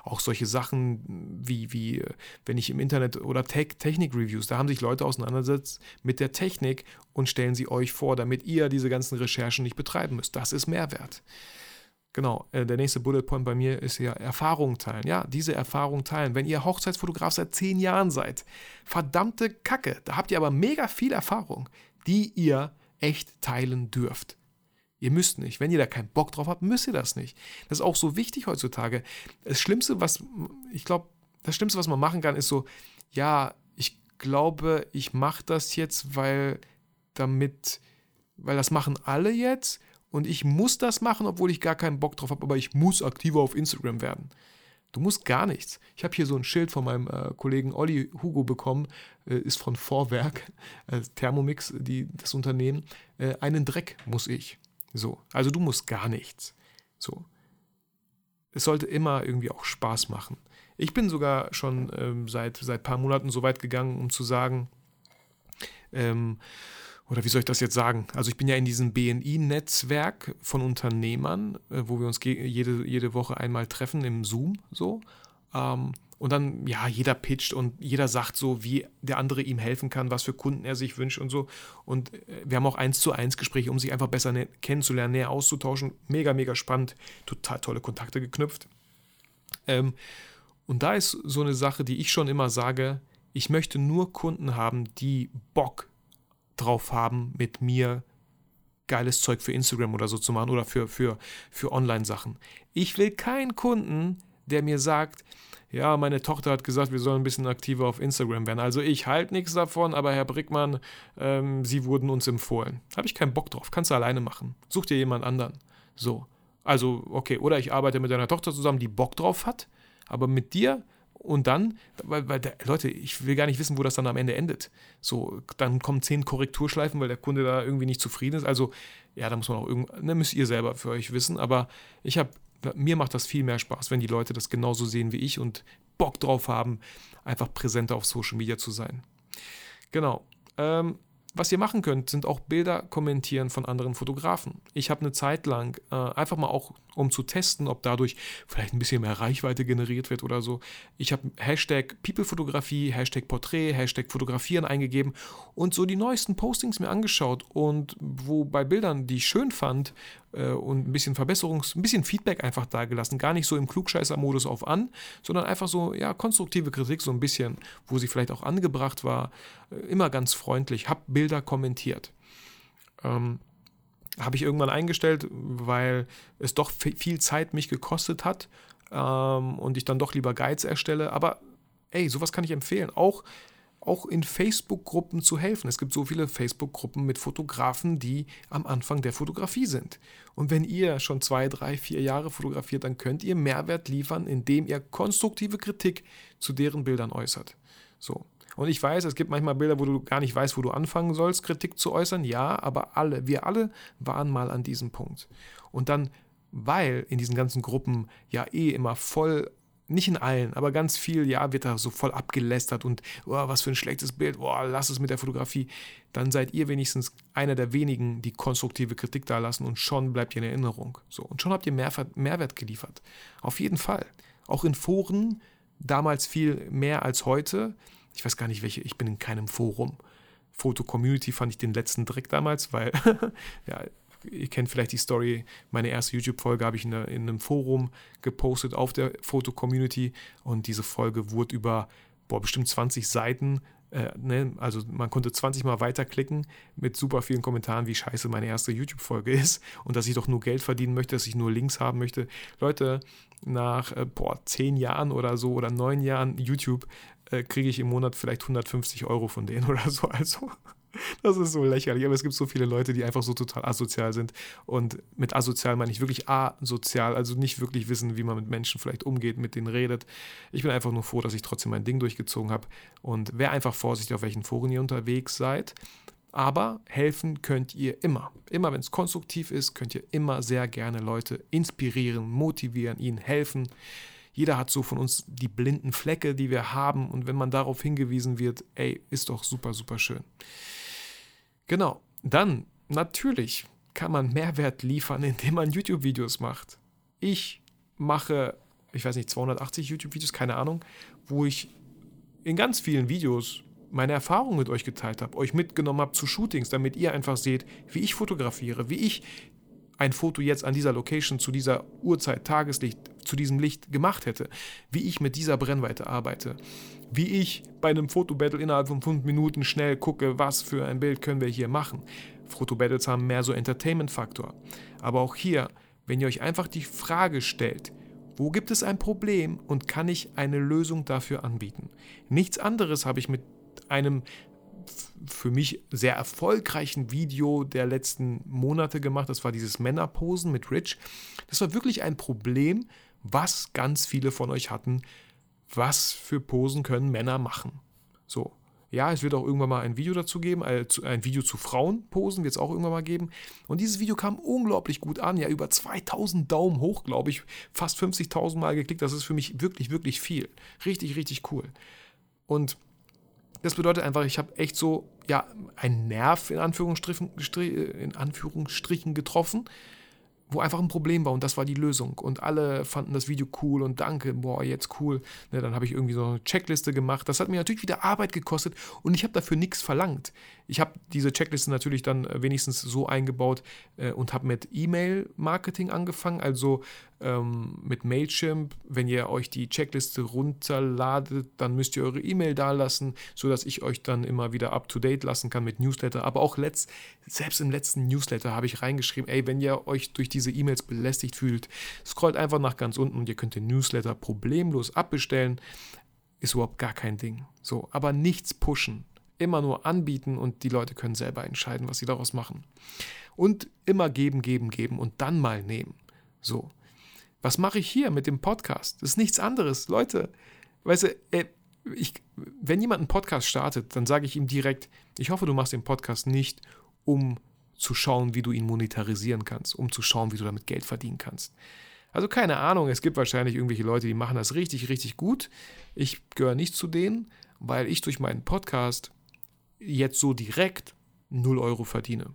Auch solche Sachen wie, wie wenn ich im Internet oder Tech, Technik-Reviews, da haben sich Leute auseinandersetzt mit der Technik und stellen sie euch vor, damit ihr diese ganzen Recherchen nicht betreiben müsst. Das ist Mehrwert. Genau, äh, der nächste Bullet Point bei mir ist ja Erfahrung teilen. Ja, diese Erfahrung teilen. Wenn ihr Hochzeitsfotograf seit 10 Jahren seid, verdammte Kacke, da habt ihr aber mega viel Erfahrung die ihr echt teilen dürft. Ihr müsst nicht. Wenn ihr da keinen Bock drauf habt, müsst ihr das nicht. Das ist auch so wichtig heutzutage. Das Schlimmste, was ich glaube, das Schlimmste, was man machen kann, ist so, ja, ich glaube, ich mache das jetzt, weil damit, weil das machen alle jetzt und ich muss das machen, obwohl ich gar keinen Bock drauf habe, aber ich muss aktiver auf Instagram werden. Du musst gar nichts. Ich habe hier so ein Schild von meinem äh, Kollegen Olli Hugo bekommen, äh, ist von Vorwerk, äh, Thermomix, die, das Unternehmen. Äh, einen Dreck muss ich. So, also du musst gar nichts. So. Es sollte immer irgendwie auch Spaß machen. Ich bin sogar schon ähm, seit ein paar Monaten so weit gegangen, um zu sagen, ähm, oder wie soll ich das jetzt sagen? Also ich bin ja in diesem BNI-Netzwerk von Unternehmern, äh, wo wir uns jede, jede Woche einmal treffen im Zoom so. Ähm, und dann, ja, jeder pitcht und jeder sagt so, wie der andere ihm helfen kann, was für Kunden er sich wünscht und so. Und äh, wir haben auch eins zu eins Gespräche, um sich einfach besser kennenzulernen, näher auszutauschen. Mega, mega spannend. Total tolle Kontakte geknüpft. Ähm, und da ist so eine Sache, die ich schon immer sage, ich möchte nur Kunden haben, die Bock drauf haben, mit mir geiles Zeug für Instagram oder so zu machen oder für, für, für Online-Sachen. Ich will keinen Kunden, der mir sagt, ja, meine Tochter hat gesagt, wir sollen ein bisschen aktiver auf Instagram werden. Also ich halte nichts davon, aber Herr Brickmann, ähm, Sie wurden uns empfohlen. Habe ich keinen Bock drauf. Kannst du alleine machen. Such dir jemand anderen. So. Also, okay, oder ich arbeite mit deiner Tochter zusammen, die Bock drauf hat, aber mit dir und dann, weil, weil der, Leute, ich will gar nicht wissen, wo das dann am Ende endet. So, dann kommen zehn Korrekturschleifen, weil der Kunde da irgendwie nicht zufrieden ist. Also, ja, da muss man auch irgendwie, ne, müsst ihr selber für euch wissen. Aber ich habe, mir macht das viel mehr Spaß, wenn die Leute das genauso sehen wie ich und Bock drauf haben, einfach präsenter auf Social Media zu sein. Genau. Ähm, Was ihr machen könnt, sind auch Bilder kommentieren von anderen Fotografen. Ich habe eine Zeit lang äh, einfach mal auch, um zu testen, ob dadurch vielleicht ein bisschen mehr Reichweite generiert wird oder so. Ich habe Hashtag People-Fotografie, Hashtag Porträt, Hashtag Fotografieren eingegeben und so die neuesten Postings mir angeschaut und wo bei Bildern, die ich schön fand äh, und ein bisschen Verbesserungs-, ein bisschen Feedback einfach dagelassen. Gar nicht so im Klugscheißer-Modus auf an, sondern einfach so, ja, konstruktive Kritik, so ein bisschen, wo sie vielleicht auch angebracht war. Äh, immer ganz freundlich. Hab Bilder Bilder kommentiert. Ähm, habe ich irgendwann eingestellt, weil es doch viel Zeit mich gekostet hat ähm, und ich dann doch lieber Guides erstelle. Aber ey, sowas kann ich empfehlen. Auch, auch in Facebook-Gruppen zu helfen. Es gibt so viele Facebook-Gruppen mit Fotografen, die am Anfang der Fotografie sind. Und wenn ihr schon zwei, drei, vier Jahre fotografiert, dann könnt ihr Mehrwert liefern, indem ihr konstruktive Kritik zu deren Bildern äußert. So. Und ich weiß, es gibt manchmal Bilder, wo du gar nicht weißt, wo du anfangen sollst, Kritik zu äußern. Ja, aber alle, wir alle waren mal an diesem Punkt. Und dann, weil in diesen ganzen Gruppen ja eh immer voll nicht in allen, aber ganz viel, ja, wird da so voll abgelästert und oh, was für ein schlechtes Bild, oh, lass es mit der Fotografie. Dann seid ihr wenigstens einer der wenigen, die konstruktive Kritik da lassen und schon bleibt ihr in Erinnerung. So, und schon habt ihr Mehrwert, Mehrwert geliefert. Auf jeden Fall. Auch in Foren, damals viel mehr als heute, ich weiß gar nicht welche, ich bin in keinem Forum. Foto-Community fand ich den letzten Dreck damals, weil, ja, ihr kennt vielleicht die Story, meine erste YouTube-Folge habe ich in, in, einem Forum gepostet auf der Foto-Community und diese Folge wurde über, boah, bestimmt 20 Seiten äh, ne, also man konnte 20 Mal weiterklicken mit super vielen Kommentaren, wie scheiße meine erste YouTube-Folge ist und dass ich doch nur Geld verdienen möchte, dass ich nur Links haben möchte. Leute, nach äh, boah, 10 Jahren oder so oder 9 Jahren YouTube äh, kriege ich im Monat vielleicht 150 Euro von denen oder so. Also, das ist so lächerlich. Aber es gibt so viele Leute, die einfach so total asozial sind. Und mit asozial meine ich wirklich asozial, also nicht wirklich wissen, wie man mit Menschen vielleicht umgeht, mit denen redet. Ich bin einfach nur froh, dass ich trotzdem mein Ding durchgezogen habe. Und wäre einfach vorsichtig, auf welchen Foren ihr unterwegs seid. Aber helfen könnt ihr immer. Immer wenn es konstruktiv ist, könnt ihr immer sehr gerne Leute inspirieren, motivieren, ihnen helfen. Jeder hat so von uns die blinden Flecke, die wir haben. Und wenn man darauf hingewiesen wird, ey, ist doch super, super schön. Genau. Dann, natürlich, kann man Mehrwert liefern, indem man YouTube-Videos macht. Ich mache, ich weiß nicht, 280 YouTube-Videos, keine Ahnung, wo ich in ganz vielen Videos meine Erfahrungen mit euch geteilt habe, euch mitgenommen habe zu Shootings, damit ihr einfach seht, wie ich fotografiere, wie ich ein Foto jetzt an dieser Location zu dieser Uhrzeit, Tageslicht, zu diesem Licht gemacht hätte, wie ich mit dieser Brennweite arbeite, wie ich bei einem Fotobattle innerhalb von fünf Minuten schnell gucke, was für ein Bild können wir hier machen. Fotobattles haben mehr so Entertainment-Faktor. Aber auch hier, wenn ihr euch einfach die Frage stellt, wo gibt es ein Problem und kann ich eine Lösung dafür anbieten? Nichts anderes habe ich mit einem für mich sehr erfolgreichen Video der letzten Monate gemacht. Das war dieses Männerposen mit Rich. Das war wirklich ein Problem, was ganz viele von euch hatten. Was für Posen können Männer machen? So. Ja, es wird auch irgendwann mal ein Video dazu geben, äh, ein Video zu Frauenposen wird es auch irgendwann mal geben. Und dieses Video kam unglaublich gut an, ja, über 2000 Daumen hoch, glaube ich, fast 50.000 Mal geklickt. Das ist für mich wirklich, wirklich viel. Richtig, richtig cool. Und das bedeutet einfach, ich habe echt so, ja, einen Nerv in Anführungsstrichen, in Anführungsstrichen getroffen wo einfach ein Problem war und das war die Lösung. Und alle fanden das Video cool und danke, boah, jetzt cool. Ne, dann habe ich irgendwie so eine Checkliste gemacht. Das hat mir natürlich wieder Arbeit gekostet und ich habe dafür nichts verlangt. Ich habe diese Checkliste natürlich dann äh, wenigstens so eingebaut äh, und habe mit E-Mail-Marketing angefangen, also ähm, mit Mailchimp. Wenn ihr euch die Checkliste runterladet, dann müsst ihr eure E-Mail da lassen, sodass ich euch dann immer wieder up-to-date lassen kann mit Newsletter. Aber auch letzt, selbst im letzten Newsletter habe ich reingeschrieben, ey, wenn ihr euch durch diese E-Mails belästigt fühlt, scrollt einfach nach ganz unten und ihr könnt den Newsletter problemlos abbestellen. Ist überhaupt gar kein Ding. So, aber nichts pushen immer nur anbieten und die Leute können selber entscheiden, was sie daraus machen. Und immer geben, geben, geben und dann mal nehmen. So. Was mache ich hier mit dem Podcast? Das ist nichts anderes. Leute, weißt du, äh, ich, wenn jemand einen Podcast startet, dann sage ich ihm direkt, ich hoffe, du machst den Podcast nicht, um zu schauen, wie du ihn monetarisieren kannst, um zu schauen, wie du damit Geld verdienen kannst. Also keine Ahnung, es gibt wahrscheinlich irgendwelche Leute, die machen das richtig, richtig gut. Ich gehöre nicht zu denen, weil ich durch meinen Podcast jetzt so direkt 0 Euro verdiene.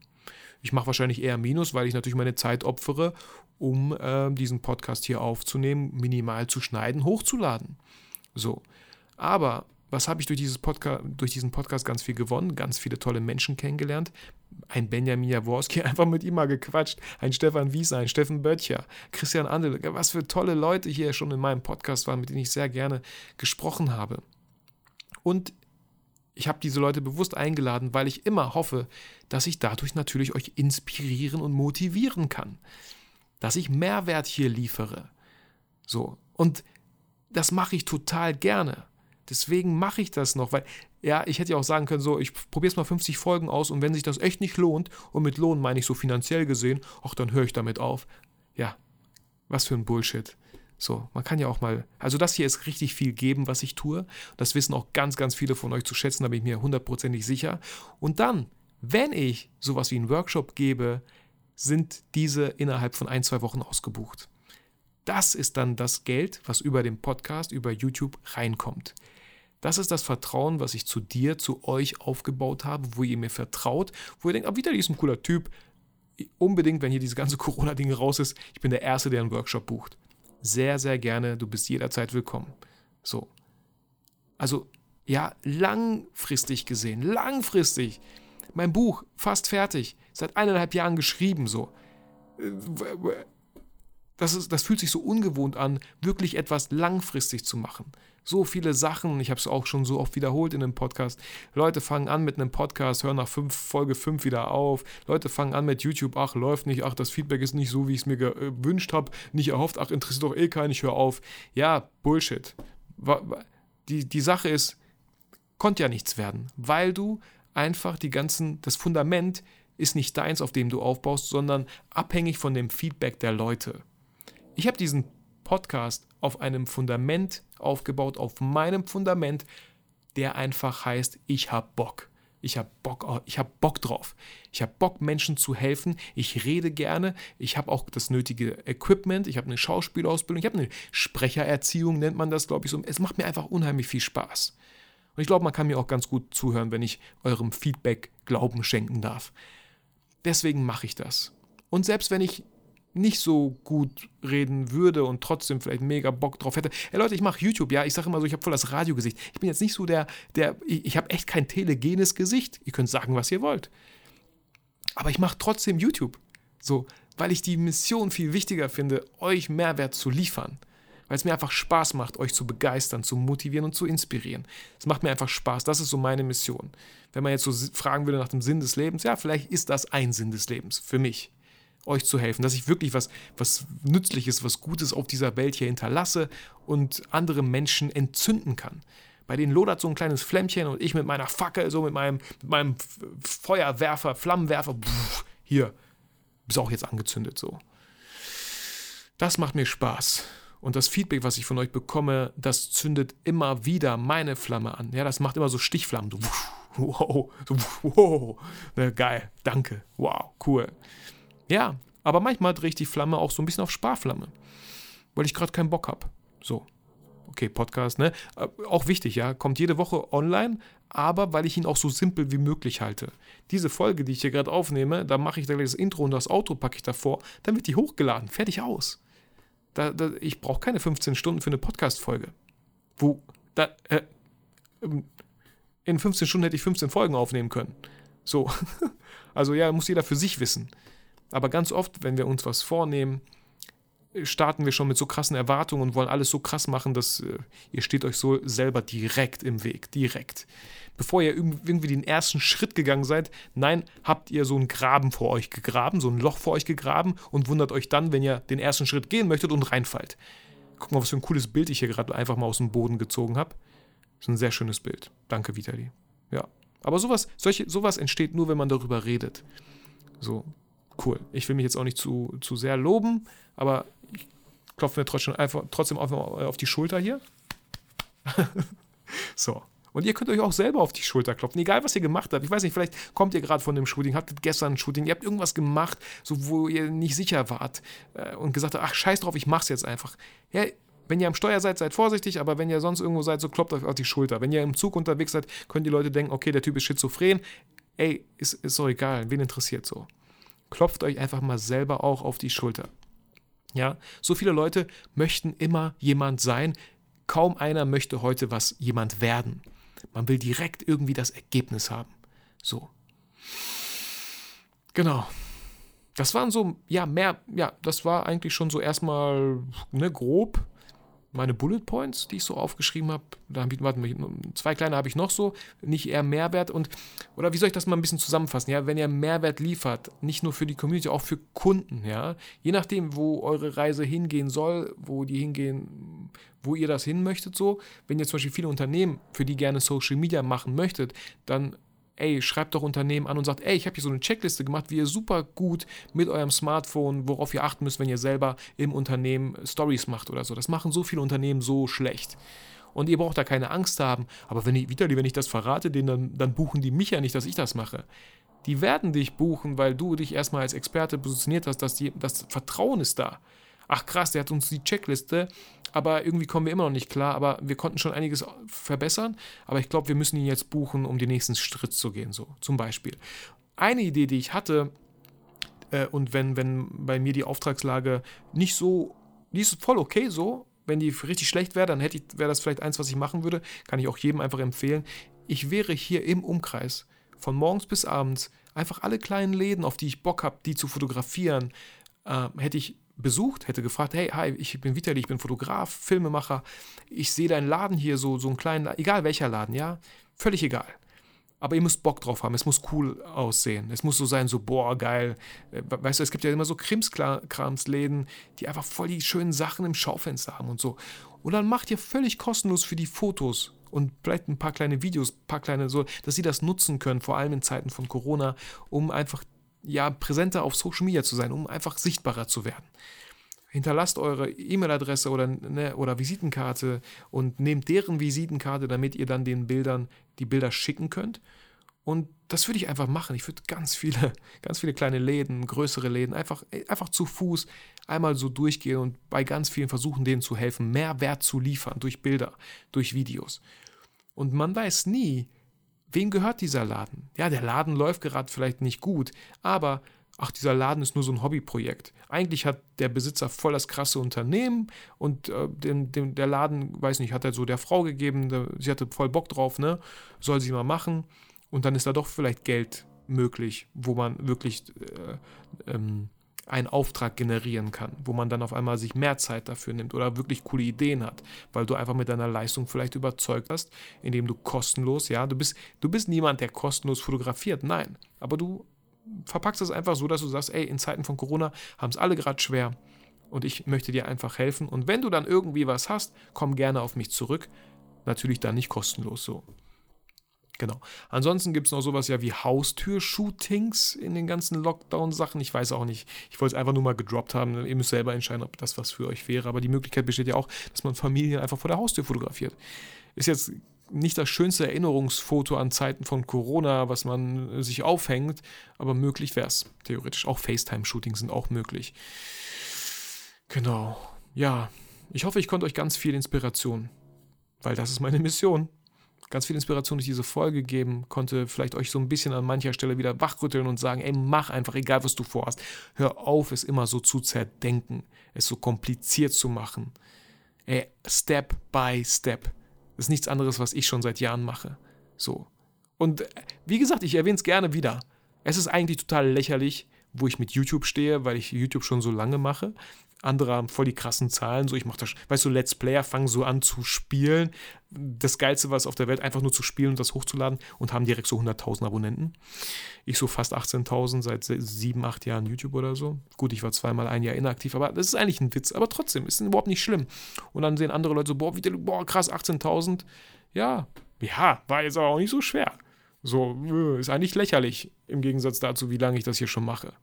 Ich mache wahrscheinlich eher Minus, weil ich natürlich meine Zeit opfere, um äh, diesen Podcast hier aufzunehmen, minimal zu schneiden, hochzuladen. So. Aber was habe ich durch, dieses Podca durch diesen Podcast ganz viel gewonnen? Ganz viele tolle Menschen kennengelernt. Ein Benjamin Jaworski, einfach mit ihm mal gequatscht. Ein Stefan Wiese, ein Steffen Böttcher, Christian Andel. Was für tolle Leute hier schon in meinem Podcast waren, mit denen ich sehr gerne gesprochen habe. Und ich habe diese Leute bewusst eingeladen, weil ich immer hoffe, dass ich dadurch natürlich euch inspirieren und motivieren kann. Dass ich Mehrwert hier liefere. So. Und das mache ich total gerne. Deswegen mache ich das noch, weil, ja, ich hätte ja auch sagen können, so, ich probiere es mal 50 Folgen aus und wenn sich das echt nicht lohnt, und mit Lohn meine ich so finanziell gesehen, ach, dann höre ich damit auf. Ja, was für ein Bullshit. So, man kann ja auch mal, also das hier ist richtig viel geben, was ich tue. Das wissen auch ganz, ganz viele von euch zu schätzen, da bin ich mir hundertprozentig sicher. Und dann, wenn ich sowas wie einen Workshop gebe, sind diese innerhalb von ein, zwei Wochen ausgebucht. Das ist dann das Geld, was über den Podcast, über YouTube reinkommt. Das ist das Vertrauen, was ich zu dir, zu euch aufgebaut habe, wo ihr mir vertraut, wo ihr denkt, ah, wieder, die ist ein cooler Typ. Unbedingt, wenn hier diese ganze Corona-Ding raus ist, ich bin der Erste, der einen Workshop bucht sehr, sehr gerne. Du bist jederzeit willkommen. So. Also, ja, langfristig gesehen, langfristig. Mein Buch fast fertig, seit eineinhalb Jahren geschrieben, so. Das, ist, das fühlt sich so ungewohnt an, wirklich etwas langfristig zu machen so viele Sachen, ich habe es auch schon so oft wiederholt in einem Podcast. Leute fangen an mit einem Podcast, hören nach fünf, Folge 5 wieder auf. Leute fangen an mit YouTube, ach, läuft nicht, ach, das Feedback ist nicht so, wie ich es mir gewünscht habe, nicht erhofft, ach, interessiert doch eh keinen, ich höre auf. Ja, Bullshit. Die, die Sache ist, konnte ja nichts werden, weil du einfach die ganzen, das Fundament ist nicht deins, auf dem du aufbaust, sondern abhängig von dem Feedback der Leute. Ich habe diesen Podcast auf einem Fundament aufgebaut, auf meinem Fundament, der einfach heißt, ich habe Bock. Ich habe Bock, ich habe Bock drauf. Ich habe Bock, Menschen zu helfen. Ich rede gerne. Ich habe auch das nötige Equipment. Ich habe eine Schauspielausbildung. Ich habe eine Sprechererziehung, nennt man das, glaube ich. So. Es macht mir einfach unheimlich viel Spaß. Und ich glaube, man kann mir auch ganz gut zuhören, wenn ich eurem Feedback Glauben schenken darf. Deswegen mache ich das. Und selbst wenn ich nicht so gut reden würde und trotzdem vielleicht mega Bock drauf hätte. Ey Leute, ich mache YouTube, ja, ich sage immer so, ich habe voll das Radiogesicht. Ich bin jetzt nicht so der, der ich, ich habe echt kein telegenes Gesicht. Ihr könnt sagen, was ihr wollt. Aber ich mache trotzdem YouTube. So, weil ich die Mission viel wichtiger finde, euch Mehrwert zu liefern. Weil es mir einfach Spaß macht, euch zu begeistern, zu motivieren und zu inspirieren. Es macht mir einfach Spaß. Das ist so meine Mission. Wenn man jetzt so fragen würde nach dem Sinn des Lebens, ja, vielleicht ist das ein Sinn des Lebens für mich euch zu helfen, dass ich wirklich was, was Nützliches, was Gutes auf dieser Welt hier hinterlasse und andere Menschen entzünden kann. Bei denen lodert so ein kleines Flämmchen und ich mit meiner Fackel, so mit meinem, mit meinem Feuerwerfer, Flammenwerfer, pff, hier, ist auch jetzt angezündet so. Das macht mir Spaß. Und das Feedback, was ich von euch bekomme, das zündet immer wieder meine Flamme an. Ja, das macht immer so Stichflammen. So, wow, so, wow. Ne, geil, danke, wow, cool. Ja, aber manchmal drehe ich die Flamme auch so ein bisschen auf Sparflamme, weil ich gerade keinen Bock habe. So. Okay, Podcast, ne? Äh, auch wichtig, ja. Kommt jede Woche online, aber weil ich ihn auch so simpel wie möglich halte. Diese Folge, die ich hier gerade aufnehme, da mache ich da gleich das Intro und das Auto packe ich davor, dann wird die hochgeladen, fertig aus. Da, da, ich brauche keine 15 Stunden für eine Podcast-Folge. Wo, da, äh, ähm, in 15 Stunden hätte ich 15 Folgen aufnehmen können. So. Also ja, muss jeder für sich wissen. Aber ganz oft, wenn wir uns was vornehmen, starten wir schon mit so krassen Erwartungen und wollen alles so krass machen, dass äh, ihr steht euch so selber direkt im Weg, direkt. Bevor ihr irgendwie den ersten Schritt gegangen seid, nein, habt ihr so einen Graben vor euch gegraben, so ein Loch vor euch gegraben und wundert euch dann, wenn ihr den ersten Schritt gehen möchtet und reinfallt. Guck mal, was für ein cooles Bild ich hier gerade einfach mal aus dem Boden gezogen habe. Ist ein sehr schönes Bild. Danke, Vitali. Ja. Aber sowas, solche, sowas entsteht nur, wenn man darüber redet. So, cool. Ich will mich jetzt auch nicht zu, zu sehr loben, aber ich klopfe mir trotzdem einfach, trotzdem auf, auf die Schulter hier. so. Und ihr könnt euch auch selber auf die Schulter klopfen, egal was ihr gemacht habt. Ich weiß nicht, vielleicht kommt ihr gerade von dem Shooting, hattet gestern ein Shooting, ihr habt irgendwas gemacht, so wo ihr nicht sicher wart äh, und gesagt habt, ach scheiß drauf, ich mach's jetzt einfach. Ja, wenn ihr am Steuer seid, seid vorsichtig, aber wenn ihr sonst irgendwo seid, so kloppt euch auf die Schulter. Wenn ihr im Zug unterwegs seid, können die Leute denken, okay, der Typ ist schizophren ey, ist, ist so egal, wen interessiert so. Klopft euch einfach mal selber auch auf die Schulter. Ja, so viele Leute möchten immer jemand sein. Kaum einer möchte heute was jemand werden. Man will direkt irgendwie das Ergebnis haben. So. Genau. Das waren so, ja, mehr, ja, das war eigentlich schon so erstmal, ne, grob meine Bullet Points, die ich so aufgeschrieben habe. Da habe ich, warte zwei kleine habe ich noch so, nicht eher Mehrwert und, oder wie soll ich das mal ein bisschen zusammenfassen? Ja, wenn ihr Mehrwert liefert, nicht nur für die Community, auch für Kunden, ja, je nachdem, wo eure Reise hingehen soll, wo die hingehen, wo ihr das hin möchtet, so, wenn ihr zum Beispiel viele Unternehmen, für die gerne Social Media machen möchtet, dann ey, schreibt doch Unternehmen an und sagt, ey, ich habe hier so eine Checkliste gemacht, wie ihr super gut mit eurem Smartphone, worauf ihr achten müsst, wenn ihr selber im Unternehmen Stories macht oder so. Das machen so viele Unternehmen so schlecht. Und ihr braucht da keine Angst haben. Aber wenn ich, Vitali, wenn ich das verrate, denen, dann, dann buchen die mich ja nicht, dass ich das mache. Die werden dich buchen, weil du dich erstmal als Experte positioniert hast, dass die, das Vertrauen ist da ach krass, der hat uns die Checkliste, aber irgendwie kommen wir immer noch nicht klar, aber wir konnten schon einiges verbessern, aber ich glaube, wir müssen ihn jetzt buchen, um den nächsten Schritt zu gehen, so zum Beispiel. Eine Idee, die ich hatte, äh, und wenn, wenn bei mir die Auftragslage nicht so, die ist voll okay so, wenn die richtig schlecht wäre, dann hätte ich, wäre das vielleicht eins, was ich machen würde, kann ich auch jedem einfach empfehlen. Ich wäre hier im Umkreis von morgens bis abends einfach alle kleinen Läden, auf die ich Bock habe, die zu fotografieren, äh, hätte ich besucht, hätte gefragt, hey, hi, ich bin Vitali, ich bin Fotograf, Filmemacher, ich sehe deinen Laden hier, so, so einen kleinen, egal welcher Laden, ja, völlig egal. Aber ihr müsst Bock drauf haben, es muss cool aussehen. Es muss so sein, so, boah, geil. Äh, weißt du, es gibt ja immer so Krimskramsläden, die einfach voll die schönen Sachen im Schaufenster haben und so. Und dann macht ihr völlig kostenlos für die Fotos und vielleicht ein paar kleine Videos, ein paar kleine so, dass sie das nutzen können, vor allem in Zeiten von Corona, um einfach ja, präsenter auf Social Media zu sein, um einfach sichtbarer zu werden. Hinterlasst eure E-Mail-Adresse oder, ne, oder Visitenkarte und nehmt deren Visitenkarte, damit ihr dann den Bildern die Bilder schicken könnt. Und das würde ich einfach machen. Ich würde ganz viele, ganz viele kleine Läden, größere Läden, einfach, einfach zu Fuß einmal so durchgehen und bei ganz vielen versuchen, denen zu helfen, mehr Wert zu liefern durch Bilder, durch Videos. Und man weiß nie, Wem gehört dieser Laden? Ja, der Laden läuft gerade vielleicht nicht gut, aber ach, dieser Laden ist nur so ein Hobbyprojekt. Eigentlich hat der Besitzer voll das krasse Unternehmen und äh, dem, dem, der Laden, weiß nicht, hat er so der Frau gegeben, der, sie hatte voll Bock drauf, ne? Soll sie mal machen. Und dann ist da doch vielleicht Geld möglich, wo man wirklich äh, ähm, einen Auftrag generieren kann, wo man dann auf einmal sich mehr Zeit dafür nimmt oder wirklich coole Ideen hat, weil du einfach mit deiner Leistung vielleicht überzeugt hast, indem du kostenlos, ja, du bist, du bist niemand, der kostenlos fotografiert, nein, aber du verpackst es einfach so, dass du sagst, ey, in Zeiten von Corona haben es alle gerade schwer und ich möchte dir einfach helfen. Und wenn du dann irgendwie was hast, komm gerne auf mich zurück, natürlich dann nicht kostenlos so. Genau. Ansonsten gibt es noch sowas ja wie Haustür-Shootings in den ganzen Lockdown-Sachen. Ich weiß auch nicht. Ich wollte es einfach nur mal gedroppt haben. Ihr müsst selber entscheiden, ob das was für euch wäre. Aber die Möglichkeit besteht ja auch, dass man Familien einfach vor der Haustür fotografiert. Ist jetzt nicht das schönste Erinnerungsfoto an Zeiten von Corona, was man sich aufhängt, aber möglich wäre es theoretisch. Auch FaceTime-Shootings sind auch möglich. Genau. Ja, ich hoffe, ich konnte euch ganz viel Inspiration, weil das ist meine Mission ganz viel Inspiration durch diese Folge geben, konnte vielleicht euch so ein bisschen an mancher Stelle wieder wachrütteln und sagen, ey, mach einfach, egal was du vorhast. Hör auf, es immer so zu zerdenken, es so kompliziert zu machen. Ey, Step by Step. Das ist nichts anderes, was ich schon seit Jahren mache. So. Und wie gesagt, ich erwähne es gerne wieder. Es ist eigentlich total lächerlich, wo ich mit YouTube stehe, weil ich YouTube schon so lange mache andere haben voll die krassen Zahlen. So, ich mache das, weißt du, Let's Player fangen so an zu spielen. Das Geilste, was auf der Welt, einfach nur zu spielen und das hochzuladen und haben direkt so 100.000 Abonnenten. Ich so fast 18.000 seit sieben, acht Jahren YouTube oder so. Gut, ich war zweimal ein Jahr inaktiv, aber das ist eigentlich ein Witz. Aber trotzdem, ist überhaupt nicht schlimm. Und dann sehen andere Leute so, boah, wie, boah krass, 18.000. Ja, ja, war jetzt aber auch nicht so schwer. So, äh, ist eigentlich lächerlich im Gegensatz dazu, wie lange ich das hier schon mache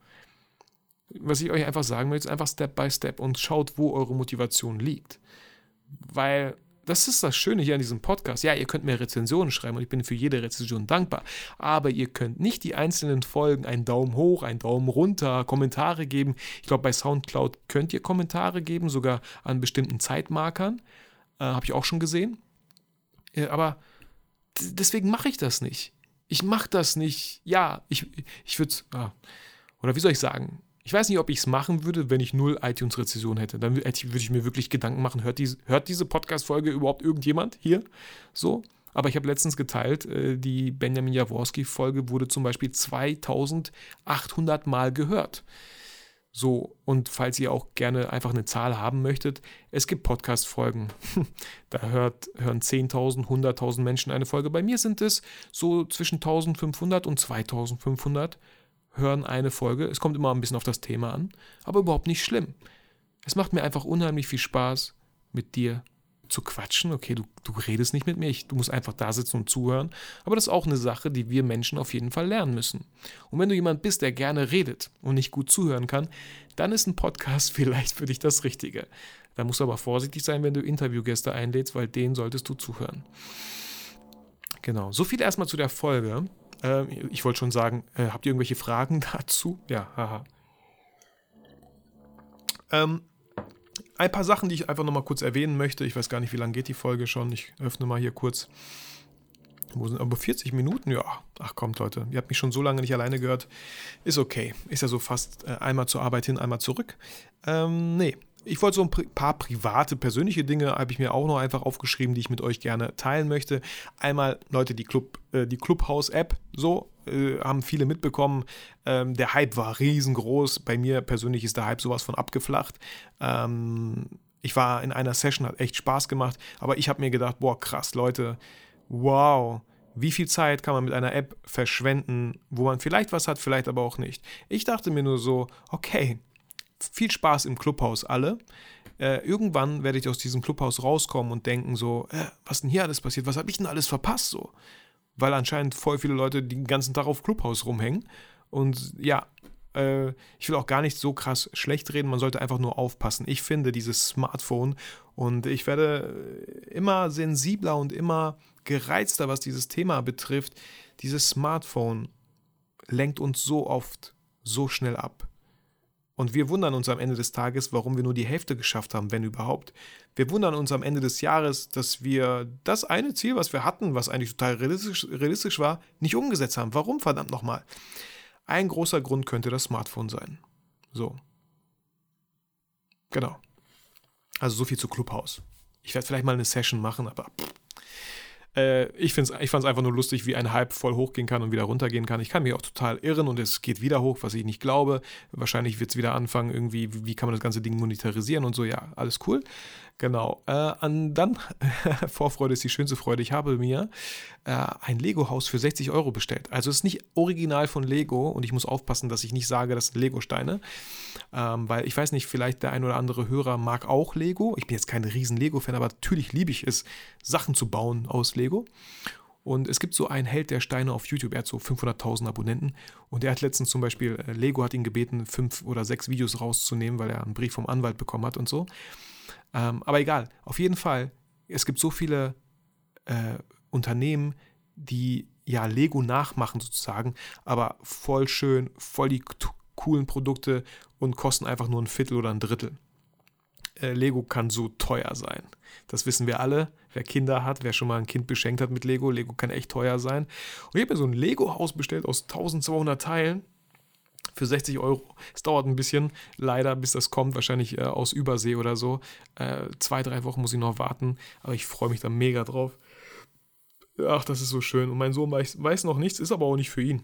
was ich euch einfach sagen will, ist einfach Step by Step und schaut, wo eure Motivation liegt. Weil das ist das Schöne hier an diesem Podcast. Ja, ihr könnt mir Rezensionen schreiben und ich bin für jede Rezension dankbar. Aber ihr könnt nicht die einzelnen Folgen einen Daumen hoch, einen Daumen runter, Kommentare geben. Ich glaube, bei Soundcloud könnt ihr Kommentare geben, sogar an bestimmten Zeitmarkern. Äh, Habe ich auch schon gesehen. Äh, aber deswegen mache ich das nicht. ich mache das nicht. Ja, ich, ich würde ah, oder wie soll ich sagen? Ich weiß nicht, ob ich es machen würde, wenn ich null iTunes-Rezession hätte. Dann würde ich mir wirklich Gedanken machen, hört diese, hört diese Podcast-Folge überhaupt irgendjemand hier? So. Aber ich habe letztens geteilt, äh, die Benjamin Jaworski-Folge wurde zum Beispiel 2800 Mal gehört. So, und falls ihr auch gerne einfach eine Zahl haben möchtet, es gibt Podcast-Folgen. da hört, hören 10.000, 100.000 Menschen eine Folge. Bei mir sind es so zwischen 1.500 und 2.500 hören eine Folge. Es kommt immer ein bisschen auf das Thema an, aber überhaupt nicht schlimm. Es macht mir einfach unheimlich viel Spaß, mit dir zu quatschen. Okay, du, du redest nicht mit mir, ich, du musst einfach da sitzen und zuhören. Aber das ist auch eine Sache, die wir Menschen auf jeden Fall lernen müssen. Und wenn du jemand bist, der gerne redet und nicht gut zuhören kann, dann ist ein Podcast vielleicht für dich das Richtige. Da musst du aber vorsichtig sein, wenn du Interviewgäste einlädst, weil denen solltest du zuhören. Genau, so viel erstmal zu der Folge. Äh, ich wollte schon sagen, äh, habt ihr irgendwelche Fragen dazu? Ja, haha. Ähm, ein paar Sachen, die ich einfach nochmal kurz erwähnen möchte. Ich weiß gar nicht, wie lange geht die Folge schon. Ich öffne mal hier kurz. Wo sind aber 40 Minuten? Ja, ach kommt Leute, ihr habt mich schon so lange nicht alleine gehört. Ist okay. Ist ja so fast äh, einmal zur Arbeit hin, einmal zurück. Ähm, nee, ich wollte so ein paar private, persönliche Dinge, habe ich mir auch noch einfach aufgeschrieben, die ich mit euch gerne teilen möchte. Einmal, Leute, die, Club, äh, die Clubhouse-App, so, äh, haben viele mitbekommen. Ähm, der Hype war riesengroß. Bei mir persönlich ist der Hype sowas von abgeflacht. Ähm, ich war in einer Session, hat echt Spaß gemacht, aber ich habe mir gedacht, boah, krass, Leute, wow, wie viel Zeit kann man mit einer App verschwenden, wo man vielleicht was hat, vielleicht aber auch nicht. Ich dachte mir nur so, okay, viel Spaß im Clubhaus alle. Äh, irgendwann werde ich aus diesem Clubhaus rauskommen und denken so, äh, was denn hier alles passiert? Was habe ich denn alles verpasst so? Weil anscheinend voll viele Leute den ganzen Tag auf Clubhaus rumhängen. Und ja, äh, ich will auch gar nicht so krass schlecht reden, man sollte einfach nur aufpassen. Ich finde dieses Smartphone und ich werde immer sensibler und immer gereizter, was dieses Thema betrifft. Dieses Smartphone lenkt uns so oft so schnell ab. Und wir wundern uns am Ende des Tages, warum wir nur die Hälfte geschafft haben, wenn überhaupt. Wir wundern uns am Ende des Jahres, dass wir das eine Ziel, was wir hatten, was eigentlich total realistisch, realistisch war, nicht umgesetzt haben. Warum verdammt nochmal? Ein großer Grund könnte das Smartphone sein. So. Genau. Also so viel zu Clubhouse. Ich werde vielleicht mal eine Session machen, aber pff, äh, ich, ich fand es einfach nur lustig, wie ein Hype voll hochgehen kann und wieder runtergehen kann. Ich kann mich auch total irren und es geht wieder hoch, was ich nicht glaube. Wahrscheinlich wird es wieder anfangen, irgendwie, wie kann man das ganze Ding monetarisieren und so. Ja, alles cool. Genau. Äh, an, dann, Vorfreude ist die schönste Freude. Ich habe mir äh, ein Lego-Haus für 60 Euro bestellt. Also es ist nicht original von Lego und ich muss aufpassen, dass ich nicht sage, das sind Lego-Steine. Ähm, weil ich weiß nicht, vielleicht der ein oder andere Hörer mag auch Lego. Ich bin jetzt kein riesen Lego-Fan, aber natürlich liebe ich es, Sachen zu bauen aus Lego. Und es gibt so einen Held der Steine auf YouTube, er hat so 500.000 Abonnenten und er hat letztens zum Beispiel, äh, Lego hat ihn gebeten, fünf oder sechs Videos rauszunehmen, weil er einen Brief vom Anwalt bekommen hat und so. Ähm, aber egal, auf jeden Fall, es gibt so viele äh, Unternehmen, die ja Lego nachmachen sozusagen, aber voll schön, voll die coolen Produkte und kosten einfach nur ein Viertel oder ein Drittel. Äh, Lego kann so teuer sein. Das wissen wir alle. Wer Kinder hat, wer schon mal ein Kind beschenkt hat mit Lego, Lego kann echt teuer sein. Und ich habe mir so ein Lego-Haus bestellt aus 1200 Teilen für 60 Euro. Es dauert ein bisschen, leider, bis das kommt, wahrscheinlich äh, aus Übersee oder so. Äh, zwei, drei Wochen muss ich noch warten, aber ich freue mich da mega drauf. Ach, das ist so schön. Und mein Sohn weiß, weiß noch nichts, ist aber auch nicht für ihn.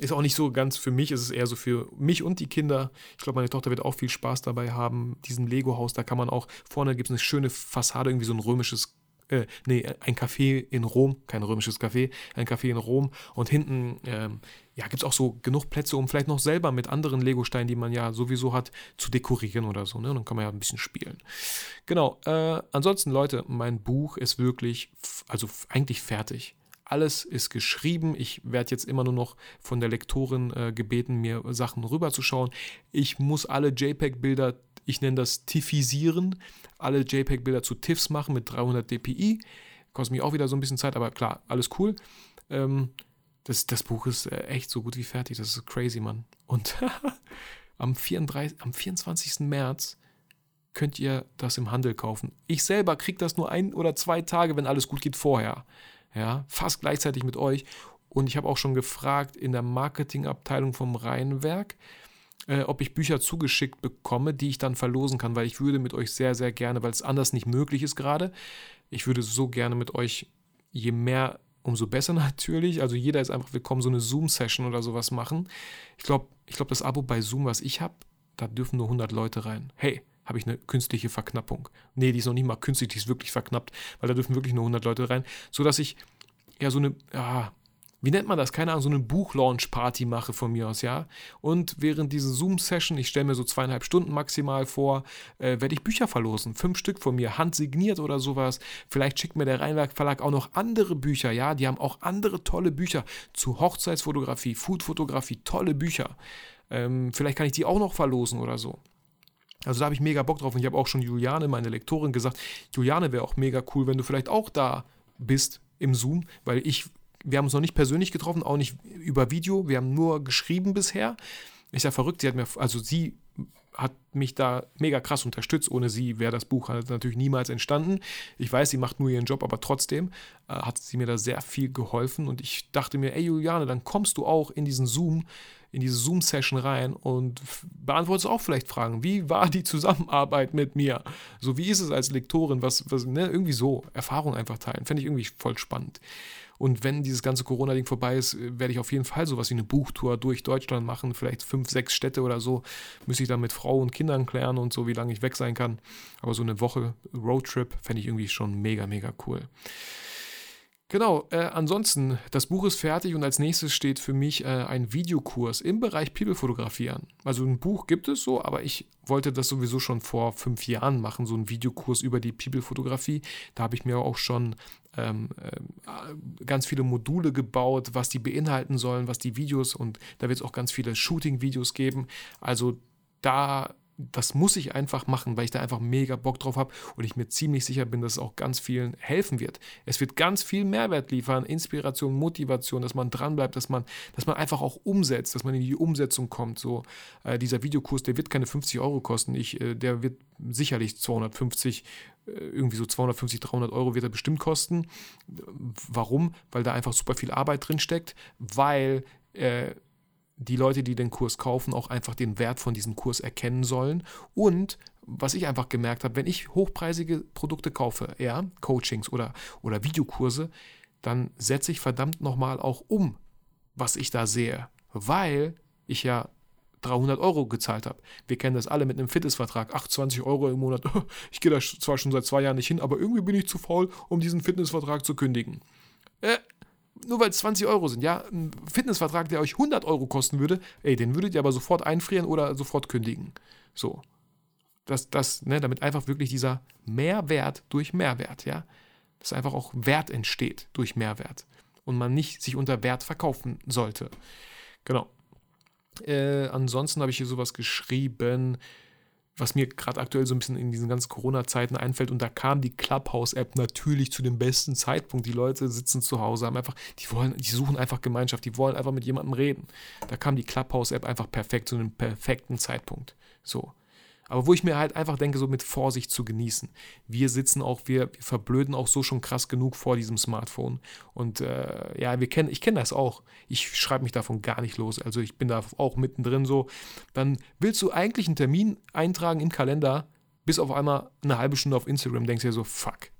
Ist auch nicht so ganz für mich, ist es eher so für mich und die Kinder. Ich glaube, meine Tochter wird auch viel Spaß dabei haben. Diesen Lego-Haus, da kann man auch, vorne gibt es eine schöne Fassade, irgendwie so ein römisches äh, nee, ein Café in Rom, kein römisches Café, ein Café in Rom und hinten ähm, ja, gibt es auch so genug Plätze, um vielleicht noch selber mit anderen Lego-Steinen, die man ja sowieso hat, zu dekorieren oder so. Ne? Dann kann man ja ein bisschen spielen. Genau. Äh, ansonsten, Leute, mein Buch ist wirklich, also eigentlich fertig. Alles ist geschrieben. Ich werde jetzt immer nur noch von der Lektorin äh, gebeten, mir Sachen rüberzuschauen. Ich muss alle JPEG-Bilder, ich nenne das Tiffisieren, alle JPEG-Bilder zu TIFFs machen mit 300 dpi. Kostet mich auch wieder so ein bisschen Zeit, aber klar, alles cool. Ähm, das, das Buch ist äh, echt so gut wie fertig. Das ist crazy, Mann. Und am, 34, am 24. März könnt ihr das im Handel kaufen. Ich selber kriege das nur ein oder zwei Tage, wenn alles gut geht, vorher. Ja, fast gleichzeitig mit euch. Und ich habe auch schon gefragt in der Marketingabteilung vom Rheinwerk, äh, ob ich Bücher zugeschickt bekomme, die ich dann verlosen kann, weil ich würde mit euch sehr, sehr gerne, weil es anders nicht möglich ist gerade, ich würde so gerne mit euch, je mehr, umso besser natürlich. Also jeder ist einfach willkommen, so eine Zoom-Session oder sowas machen. Ich glaube, ich glaub, das Abo bei Zoom, was ich habe, da dürfen nur 100 Leute rein. Hey, habe ich eine künstliche Verknappung. Nee, die ist noch nicht mal künstlich, die ist wirklich verknappt, weil da dürfen wirklich nur 100 Leute rein, sodass ich ja so eine, ja, wie nennt man das? Keine Ahnung, so eine Buchlaunch-Party mache von mir aus, ja. Und während dieser Zoom-Session, ich stelle mir so zweieinhalb Stunden maximal vor, äh, werde ich Bücher verlosen. Fünf Stück von mir, handsigniert oder sowas. Vielleicht schickt mir der Rheinwerk Verlag auch noch andere Bücher, ja. Die haben auch andere tolle Bücher zu Hochzeitsfotografie, Foodfotografie, tolle Bücher. Ähm, vielleicht kann ich die auch noch verlosen oder so. Also da habe ich mega Bock drauf und ich habe auch schon Juliane, meine Lektorin, gesagt, Juliane wäre auch mega cool, wenn du vielleicht auch da bist im Zoom, weil ich wir haben uns noch nicht persönlich getroffen, auch nicht über Video. Wir haben nur geschrieben bisher. Ist ja verrückt. Sie hat mir, also sie hat mich da mega krass unterstützt. Ohne sie wäre das Buch halt natürlich niemals entstanden. Ich weiß, sie macht nur ihren Job, aber trotzdem äh, hat sie mir da sehr viel geholfen. Und ich dachte mir, ey Juliane, dann kommst du auch in diesen Zoom, in diese Zoom-Session rein und beantwortest auch vielleicht Fragen. Wie war die Zusammenarbeit mit mir? So, wie ist es als Lektorin? Was, was ne? irgendwie so, Erfahrung einfach teilen. Fände ich irgendwie voll spannend. Und wenn dieses ganze Corona-Ding vorbei ist, äh, werde ich auf jeden Fall sowas wie eine Buchtour durch Deutschland machen, vielleicht fünf, sechs Städte oder so. Müsste ich dann mit Frau und Kindern klären und so, wie lange ich weg sein kann. Aber so eine Woche Roadtrip fände ich irgendwie schon mega, mega cool. Genau, äh, ansonsten, das Buch ist fertig und als nächstes steht für mich äh, ein Videokurs im Bereich an. Also ein Buch gibt es so, aber ich wollte das sowieso schon vor fünf Jahren machen, so einen Videokurs über die People-Fotografie. Da habe ich mir auch schon ähm, äh, ganz viele Module gebaut, was die beinhalten sollen, was die Videos und da wird es auch ganz viele Shooting-Videos geben. Also da das muss ich einfach machen, weil ich da einfach mega Bock drauf habe und ich mir ziemlich sicher bin, dass es auch ganz vielen helfen wird. Es wird ganz viel Mehrwert liefern, Inspiration, Motivation, dass man dranbleibt, dass man, dass man einfach auch umsetzt, dass man in die Umsetzung kommt. So äh, dieser Videokurs, der wird keine 50 Euro kosten, ich, äh, der wird sicherlich 250 äh, irgendwie so 250, 300 Euro wird er bestimmt kosten. Warum? Weil da einfach super viel Arbeit drin steckt, weil äh, die Leute, die den Kurs kaufen, auch einfach den Wert von diesem Kurs erkennen sollen. Und was ich einfach gemerkt habe, wenn ich hochpreisige Produkte kaufe, ja, Coachings oder, oder Videokurse, dann setze ich verdammt nochmal auch um, was ich da sehe, weil ich ja 300 Euro gezahlt habe. Wir kennen das alle mit einem Fitnessvertrag. 28 Euro im Monat. Ich gehe da zwar schon seit zwei Jahren nicht hin, aber irgendwie bin ich zu faul, um diesen Fitnessvertrag zu kündigen. Äh, nur weil es 20 Euro sind, ja, ein Fitnessvertrag, der euch 100 Euro kosten würde, ey, den würdet ihr aber sofort einfrieren oder sofort kündigen. So. Das, das, ne, damit einfach wirklich dieser Mehrwert durch Mehrwert, ja, dass einfach auch Wert entsteht durch Mehrwert und man nicht sich unter Wert verkaufen sollte. Genau. Äh, ansonsten habe ich hier sowas geschrieben, was mir gerade aktuell so ein bisschen in diesen ganzen Corona-Zeiten einfällt. Und da kam die Clubhouse-App natürlich zu dem besten Zeitpunkt. Die Leute sitzen zu Hause, haben einfach, die wollen, die suchen einfach Gemeinschaft, die wollen einfach mit jemandem reden. Da kam die Clubhouse-App einfach perfekt zu einem perfekten Zeitpunkt. So. Aber wo ich mir halt einfach denke, so mit Vorsicht zu genießen. Wir sitzen auch, wir, wir verblöden auch so schon krass genug vor diesem Smartphone. Und äh, ja, wir kennen, ich kenne das auch. Ich schreibe mich davon gar nicht los. Also ich bin da auch mittendrin so. Dann willst du eigentlich einen Termin eintragen im Kalender, bis auf einmal eine halbe Stunde auf Instagram denkst du dir so, fuck.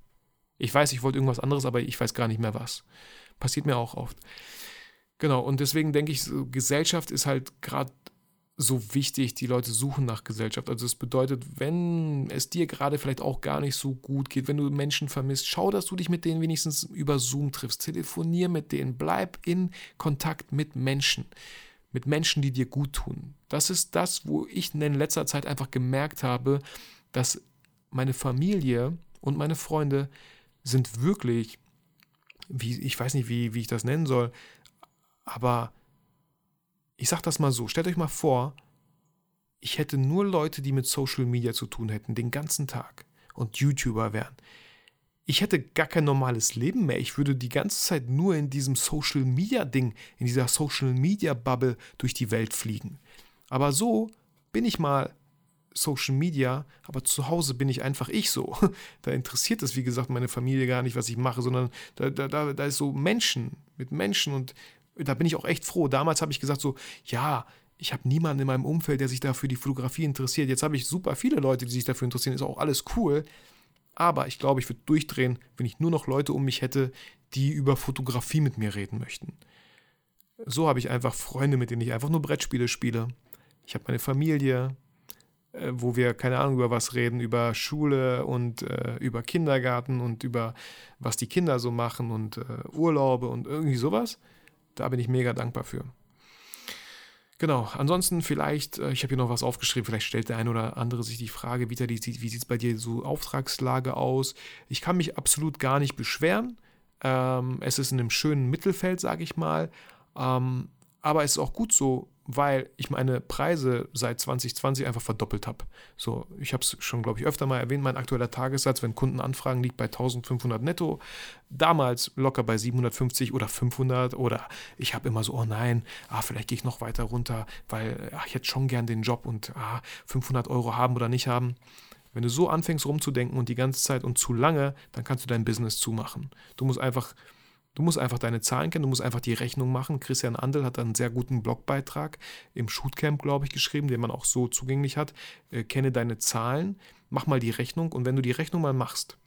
Ich weiß, ich wollte irgendwas anderes, aber ich weiß gar nicht mehr was. Passiert mir auch oft. Genau, und deswegen denke ich, so, Gesellschaft ist halt gerade so wichtig, die Leute suchen nach Gesellschaft. Also es bedeutet, wenn es dir gerade vielleicht auch gar nicht so gut geht, wenn du Menschen vermisst, schau, dass du dich mit denen wenigstens über Zoom triffst. Telefonier mit denen, bleib in Kontakt mit Menschen. Mit Menschen, die dir gut tun. Das ist das, wo ich in letzter Zeit einfach gemerkt habe, dass meine Familie und meine Freunde sind wirklich, wie, ich weiß nicht, wie, wie ich das nennen soll, aber ich sag das mal so, stellt euch mal vor, ich hätte nur Leute, die mit Social Media zu tun hätten, den ganzen Tag und YouTuber wären. Ich hätte gar kein normales Leben mehr. Ich würde die ganze Zeit nur in diesem Social Media Ding, in dieser Social Media Bubble durch die Welt fliegen. Aber so bin ich mal Social Media, aber zu Hause bin ich einfach ich so. Da interessiert es, wie gesagt, meine Familie gar nicht, was ich mache, sondern da, da, da ist so Menschen mit Menschen und Da bin ich auch echt froh. Damals habe ich gesagt so, ja, ich habe niemanden in meinem Umfeld, der sich dafür die Fotografie interessiert. Jetzt habe ich super viele Leute, die sich dafür interessieren. Ist auch alles cool. Aber ich glaube, ich würde durchdrehen, wenn ich nur noch Leute um mich hätte, die über Fotografie mit mir reden möchten. So habe ich einfach Freunde, mit denen ich einfach nur Brettspiele spiele. Ich habe meine Familie, äh, wo wir keine Ahnung über was reden, über Schule und äh, über Kindergarten und über was die Kinder so machen und äh, Urlaube und irgendwie sowas. Da bin ich mega dankbar für. Genau, ansonsten vielleicht, äh, ich habe hier noch was aufgeschrieben, vielleicht stellt der eine oder andere sich die Frage, wie, wie sieht es bei dir so Auftragslage aus? Ich kann mich absolut gar nicht beschweren. Ähm, es ist in einem schönen Mittelfeld, sage ich mal. Ähm, aber es ist auch gut so, weil ich meine Preise seit 2020 einfach verdoppelt habe. So, ich habe es schon, glaube ich, öfter mal erwähnt, mein aktueller Tagessatz, wenn Kunden anfragen, liegt bei 1500 netto. Damals locker bei 750 oder 500 oder ich habe immer so, oh nein, ah, vielleicht gehe ich noch weiter runter, weil ach, ich hätte schon gern den Job und ah, 500 Euro haben oder nicht haben. Wenn du so anfängst rumzudenken und die ganze Zeit und zu lange, dann kannst du dein Business zumachen. Du musst einfach Du musst einfach deine Zahlen kennen, du musst einfach die Rechnung machen. Christian Andel hat einen sehr guten Blogbeitrag im Shootcamp, glaube ich, geschrieben, den man auch so zugänglich hat. Äh, kenne deine Zahlen, mach mal die Rechnung und wenn du die Rechnung mal machst,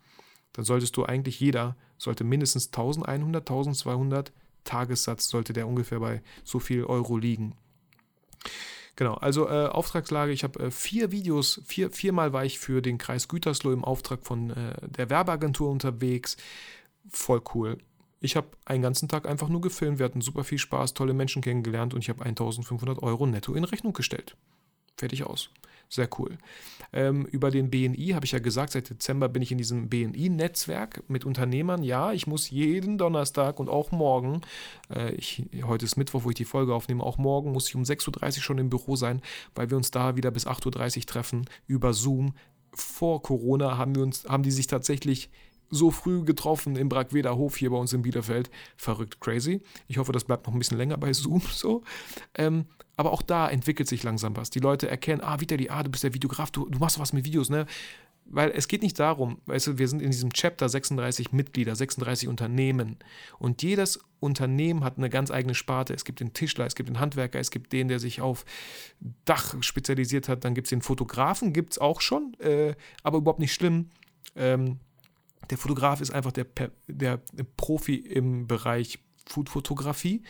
dann solltest du eigentlich jeder, sollte mindestens 1100, 1200 Tagessatz, sollte der ungefähr bei so viel Euro liegen. Genau, also äh, Auftragslage, ich habe äh, vier Videos, vier, viermal war ich für den Kreis Gütersloh im Auftrag von äh, der Werbeagentur unterwegs. Voll cool. Ich habe einen ganzen Tag einfach nur gefilmt, wir hatten super viel Spaß, tolle Menschen kennengelernt und ich habe 1500 Euro netto in Rechnung gestellt. Fertig aus. Sehr cool. Ähm, über den BNI habe ich ja gesagt, seit Dezember bin ich in diesem BNI-Netzwerk mit Unternehmern. Ja, ich muss jeden Donnerstag und auch morgen, äh, ich, heute ist Mittwoch, wo ich die Folge aufnehme, auch morgen muss ich um 6.30 Uhr schon im Büro sein, weil wir uns da wieder bis 8.30 Uhr treffen über Zoom. Vor Corona haben, wir uns, haben die sich tatsächlich so früh getroffen im Bragweder Hof hier bei uns in Bielefeld. Verrückt crazy. Ich hoffe, das bleibt noch ein bisschen länger bei Zoom so. Ähm, aber auch da entwickelt sich langsam was. Die Leute erkennen, ah, Vitali, ah, du bist der Videograf, du, du machst was mit Videos, ne? Weil es geht nicht darum, weißt du, wir sind in diesem Chapter 36 Mitglieder, 36 Unternehmen. Und jedes Unternehmen hat eine ganz eigene Sparte. Es gibt den Tischler, es gibt den Handwerker, es gibt den, der sich auf Dach spezialisiert hat. Dann gibt es den Fotografen, gibt es auch schon, äh, aber überhaupt nicht schlimm. Ähm, der Fotograf ist einfach der, der Profi im Bereich Foodfotografie.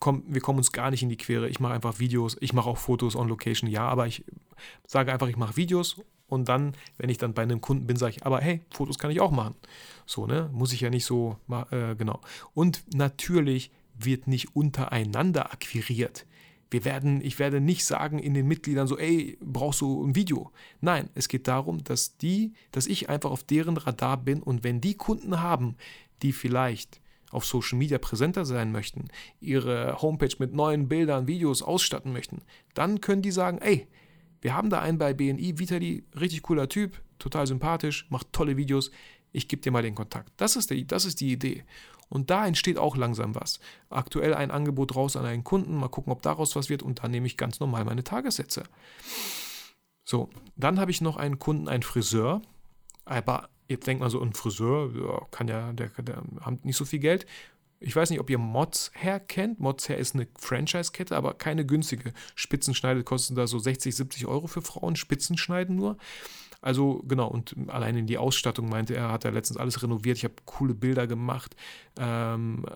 Komm, wir kommen uns gar nicht in die Quere. Ich mache einfach Videos, ich mache auch Fotos on Location, ja, aber ich sage einfach, ich mache Videos und dann, wenn ich dann bei einem Kunden bin, sage ich, aber hey, Fotos kann ich auch machen. So, ne? Muss ich ja nicht so, äh, genau. Und natürlich wird nicht untereinander akquiriert. Wir werden, ich werde nicht sagen in den Mitgliedern so, ey, brauchst du ein Video? Nein, es geht darum, dass die, dass ich einfach auf deren Radar bin und wenn die Kunden haben, die vielleicht auf Social Media präsenter sein möchten, ihre Homepage mit neuen Bildern, Videos ausstatten möchten, dann können die sagen, ey, wir haben da einen bei BNI, Vitali, richtig cooler Typ, total sympathisch, macht tolle Videos, ich gebe dir mal den Kontakt. Das ist, die, das ist die Idee. Und da entsteht auch langsam was. Aktuell ein Angebot raus an einen Kunden, mal gucken, ob daraus was wird und dann nehme ich ganz normal meine Tagessätze. So, dann habe ich noch einen Kunden, einen Friseur. Aber jetzt denkt man so, ein Friseur, ja, kann ja, der, der hat nicht so viel Geld. Ich weiß nicht, ob ihr Mods Hair kennt. Mods Hair ist eine Franchise-Kette, aber keine günstige. Spitzenschneide kosten da so 60, 70 Euro für Frauen, Spitzenschneiden nur. Also genau, und allein in die Ausstattung meinte er, hat er letztens alles renoviert. Ich habe coole Bilder gemacht. Ähm,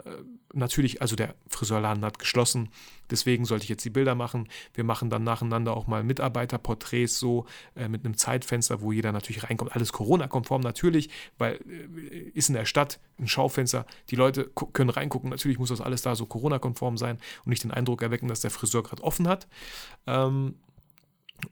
natürlich, also der Friseurladen hat geschlossen, deswegen sollte ich jetzt die Bilder machen. Wir machen dann nacheinander auch mal Mitarbeiterporträts so äh, mit einem Zeitfenster, wo jeder natürlich reinkommt. Alles Corona-konform natürlich, weil äh, ist in der Stadt ein Schaufenster. Die Leute können reingucken. Natürlich muss das alles da so Corona-konform sein und nicht den Eindruck erwecken, dass der Friseur gerade offen hat. Ähm,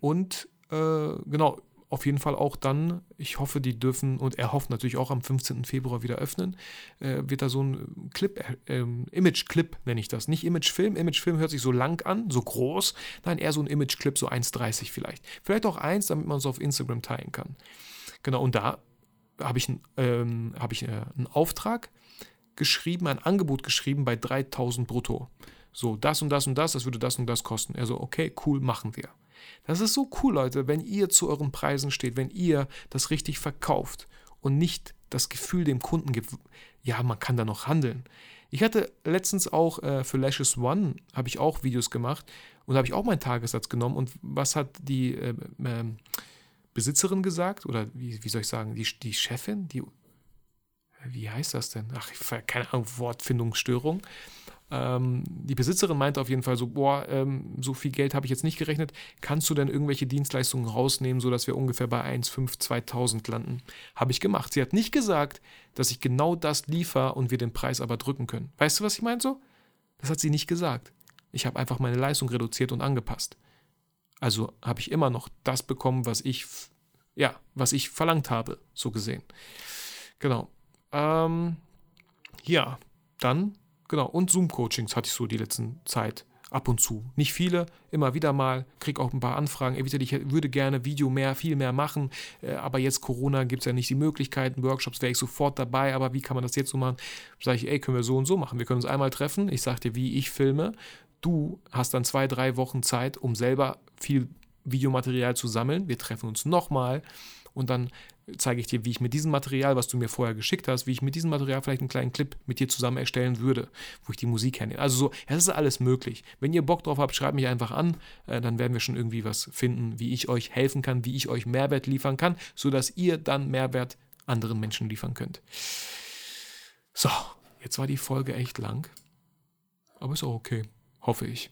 und äh, genau, auf jeden Fall auch dann, ich hoffe, die dürfen, und er hofft natürlich auch am 15. Februar wieder öffnen, äh, wird da so ein Clip, äh, Image-Clip nenne ich das. Nicht Image-Film, Image-Film hört sich so lang an, so groß, nein, eher so ein Image-Clip, so 1,30 vielleicht. Vielleicht auch eins, damit man es auf Instagram teilen kann. Genau, und da habe ich, ähm, hab ich äh, einen Auftrag geschrieben, ein Angebot geschrieben bei 3000 brutto. So, das und das und das, das würde das und das kosten. Er so, okay, cool, machen wir. Das ist so cool, Leute, wenn ihr zu euren Preisen steht, wenn ihr das richtig verkauft und nicht das Gefühl dem Kunden gibt, ja, man kann da noch handeln. Ich hatte letztens auch äh, für Lashes One, habe ich auch Videos gemacht und habe ich auch meinen Tagessatz genommen. Und was hat die äh, äh, Besitzerin gesagt? Oder wie, wie soll ich sagen, die, die Chefin? Die, wie heißt das denn? Ach, keine Ahnung, Wortfindungsstörung. Ähm, die Besitzerin meinte auf jeden Fall so, boah, ähm, so viel Geld habe ich jetzt nicht gerechnet. Kannst du denn irgendwelche Dienstleistungen rausnehmen, sodass wir ungefähr bei 1,5, 2000 landen? Habe ich gemacht. Sie hat nicht gesagt, dass ich genau das liefere und wir den Preis aber drücken können. Weißt du, was ich meine so? Das hat sie nicht gesagt. Ich habe einfach meine Leistung reduziert und angepasst. Also habe ich immer noch das bekommen, was ich, ja, was ich verlangt habe, so gesehen. Genau. Ähm, ja, dann Genau, und Zoom-Coachings hatte ich so die letzten Zeit ab und zu. Nicht viele, immer wieder mal, kriege auch ein paar Anfragen. Eventuell, ich würde gerne Video mehr, viel mehr machen, äh, aber jetzt Corona gibt es ja nicht die Möglichkeiten. Workshops wäre ich sofort dabei, aber wie kann man das jetzt so machen? Sage ich, ey, können wir so und so machen. Wir können uns einmal treffen. Ich sage dir, wie ich filme. Du hast dann zwei, drei Wochen Zeit, um selber viel Videomaterial zu sammeln. Wir treffen uns nochmal und dann zeige ich dir, wie ich mit diesem Material, was du mir vorher geschickt hast, wie ich mit diesem Material vielleicht einen kleinen Clip mit dir zusammen erstellen würde, wo ich die Musik kenne. Also so, es ist alles möglich. Wenn ihr Bock drauf habt, schreibt mich einfach an, äh, dann werden wir schon irgendwie was finden, wie ich euch helfen kann, wie ich euch Mehrwert liefern kann, sodass ihr dann Mehrwert anderen Menschen liefern könnt. So, jetzt war die Folge echt lang, aber ist auch okay, hoffe ich.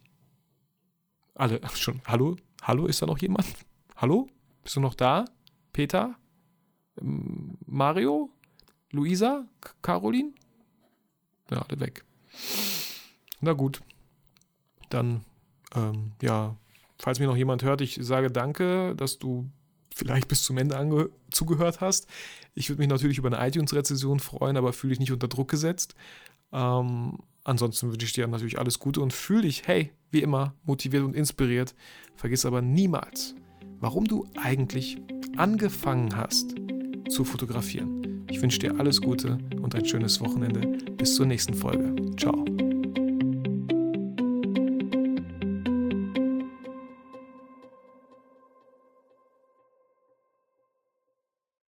Alle schon. Hallo? Hallo, ist da noch jemand? Hallo? Bist du noch da? Peter? Mario? Luisa? Caroline? Ja, alle weg. Na gut. Dann, ähm, ja, falls mir noch jemand hört, ich sage danke, dass du vielleicht bis zum Ende zugehört hast. Ich würde mich natürlich über eine iTunes-Rezession freuen, aber fühle dich nicht unter Druck gesetzt. Ähm, ansonsten wünsche ich dir natürlich alles Gute und fühle dich, hey, wie immer, motiviert und inspiriert. Vergiss aber niemals, warum du eigentlich angefangen hast zu fotografieren. Ich wünsche dir alles Gute und ein schönes Wochenende. Bis zur nächsten Folge. Ciao.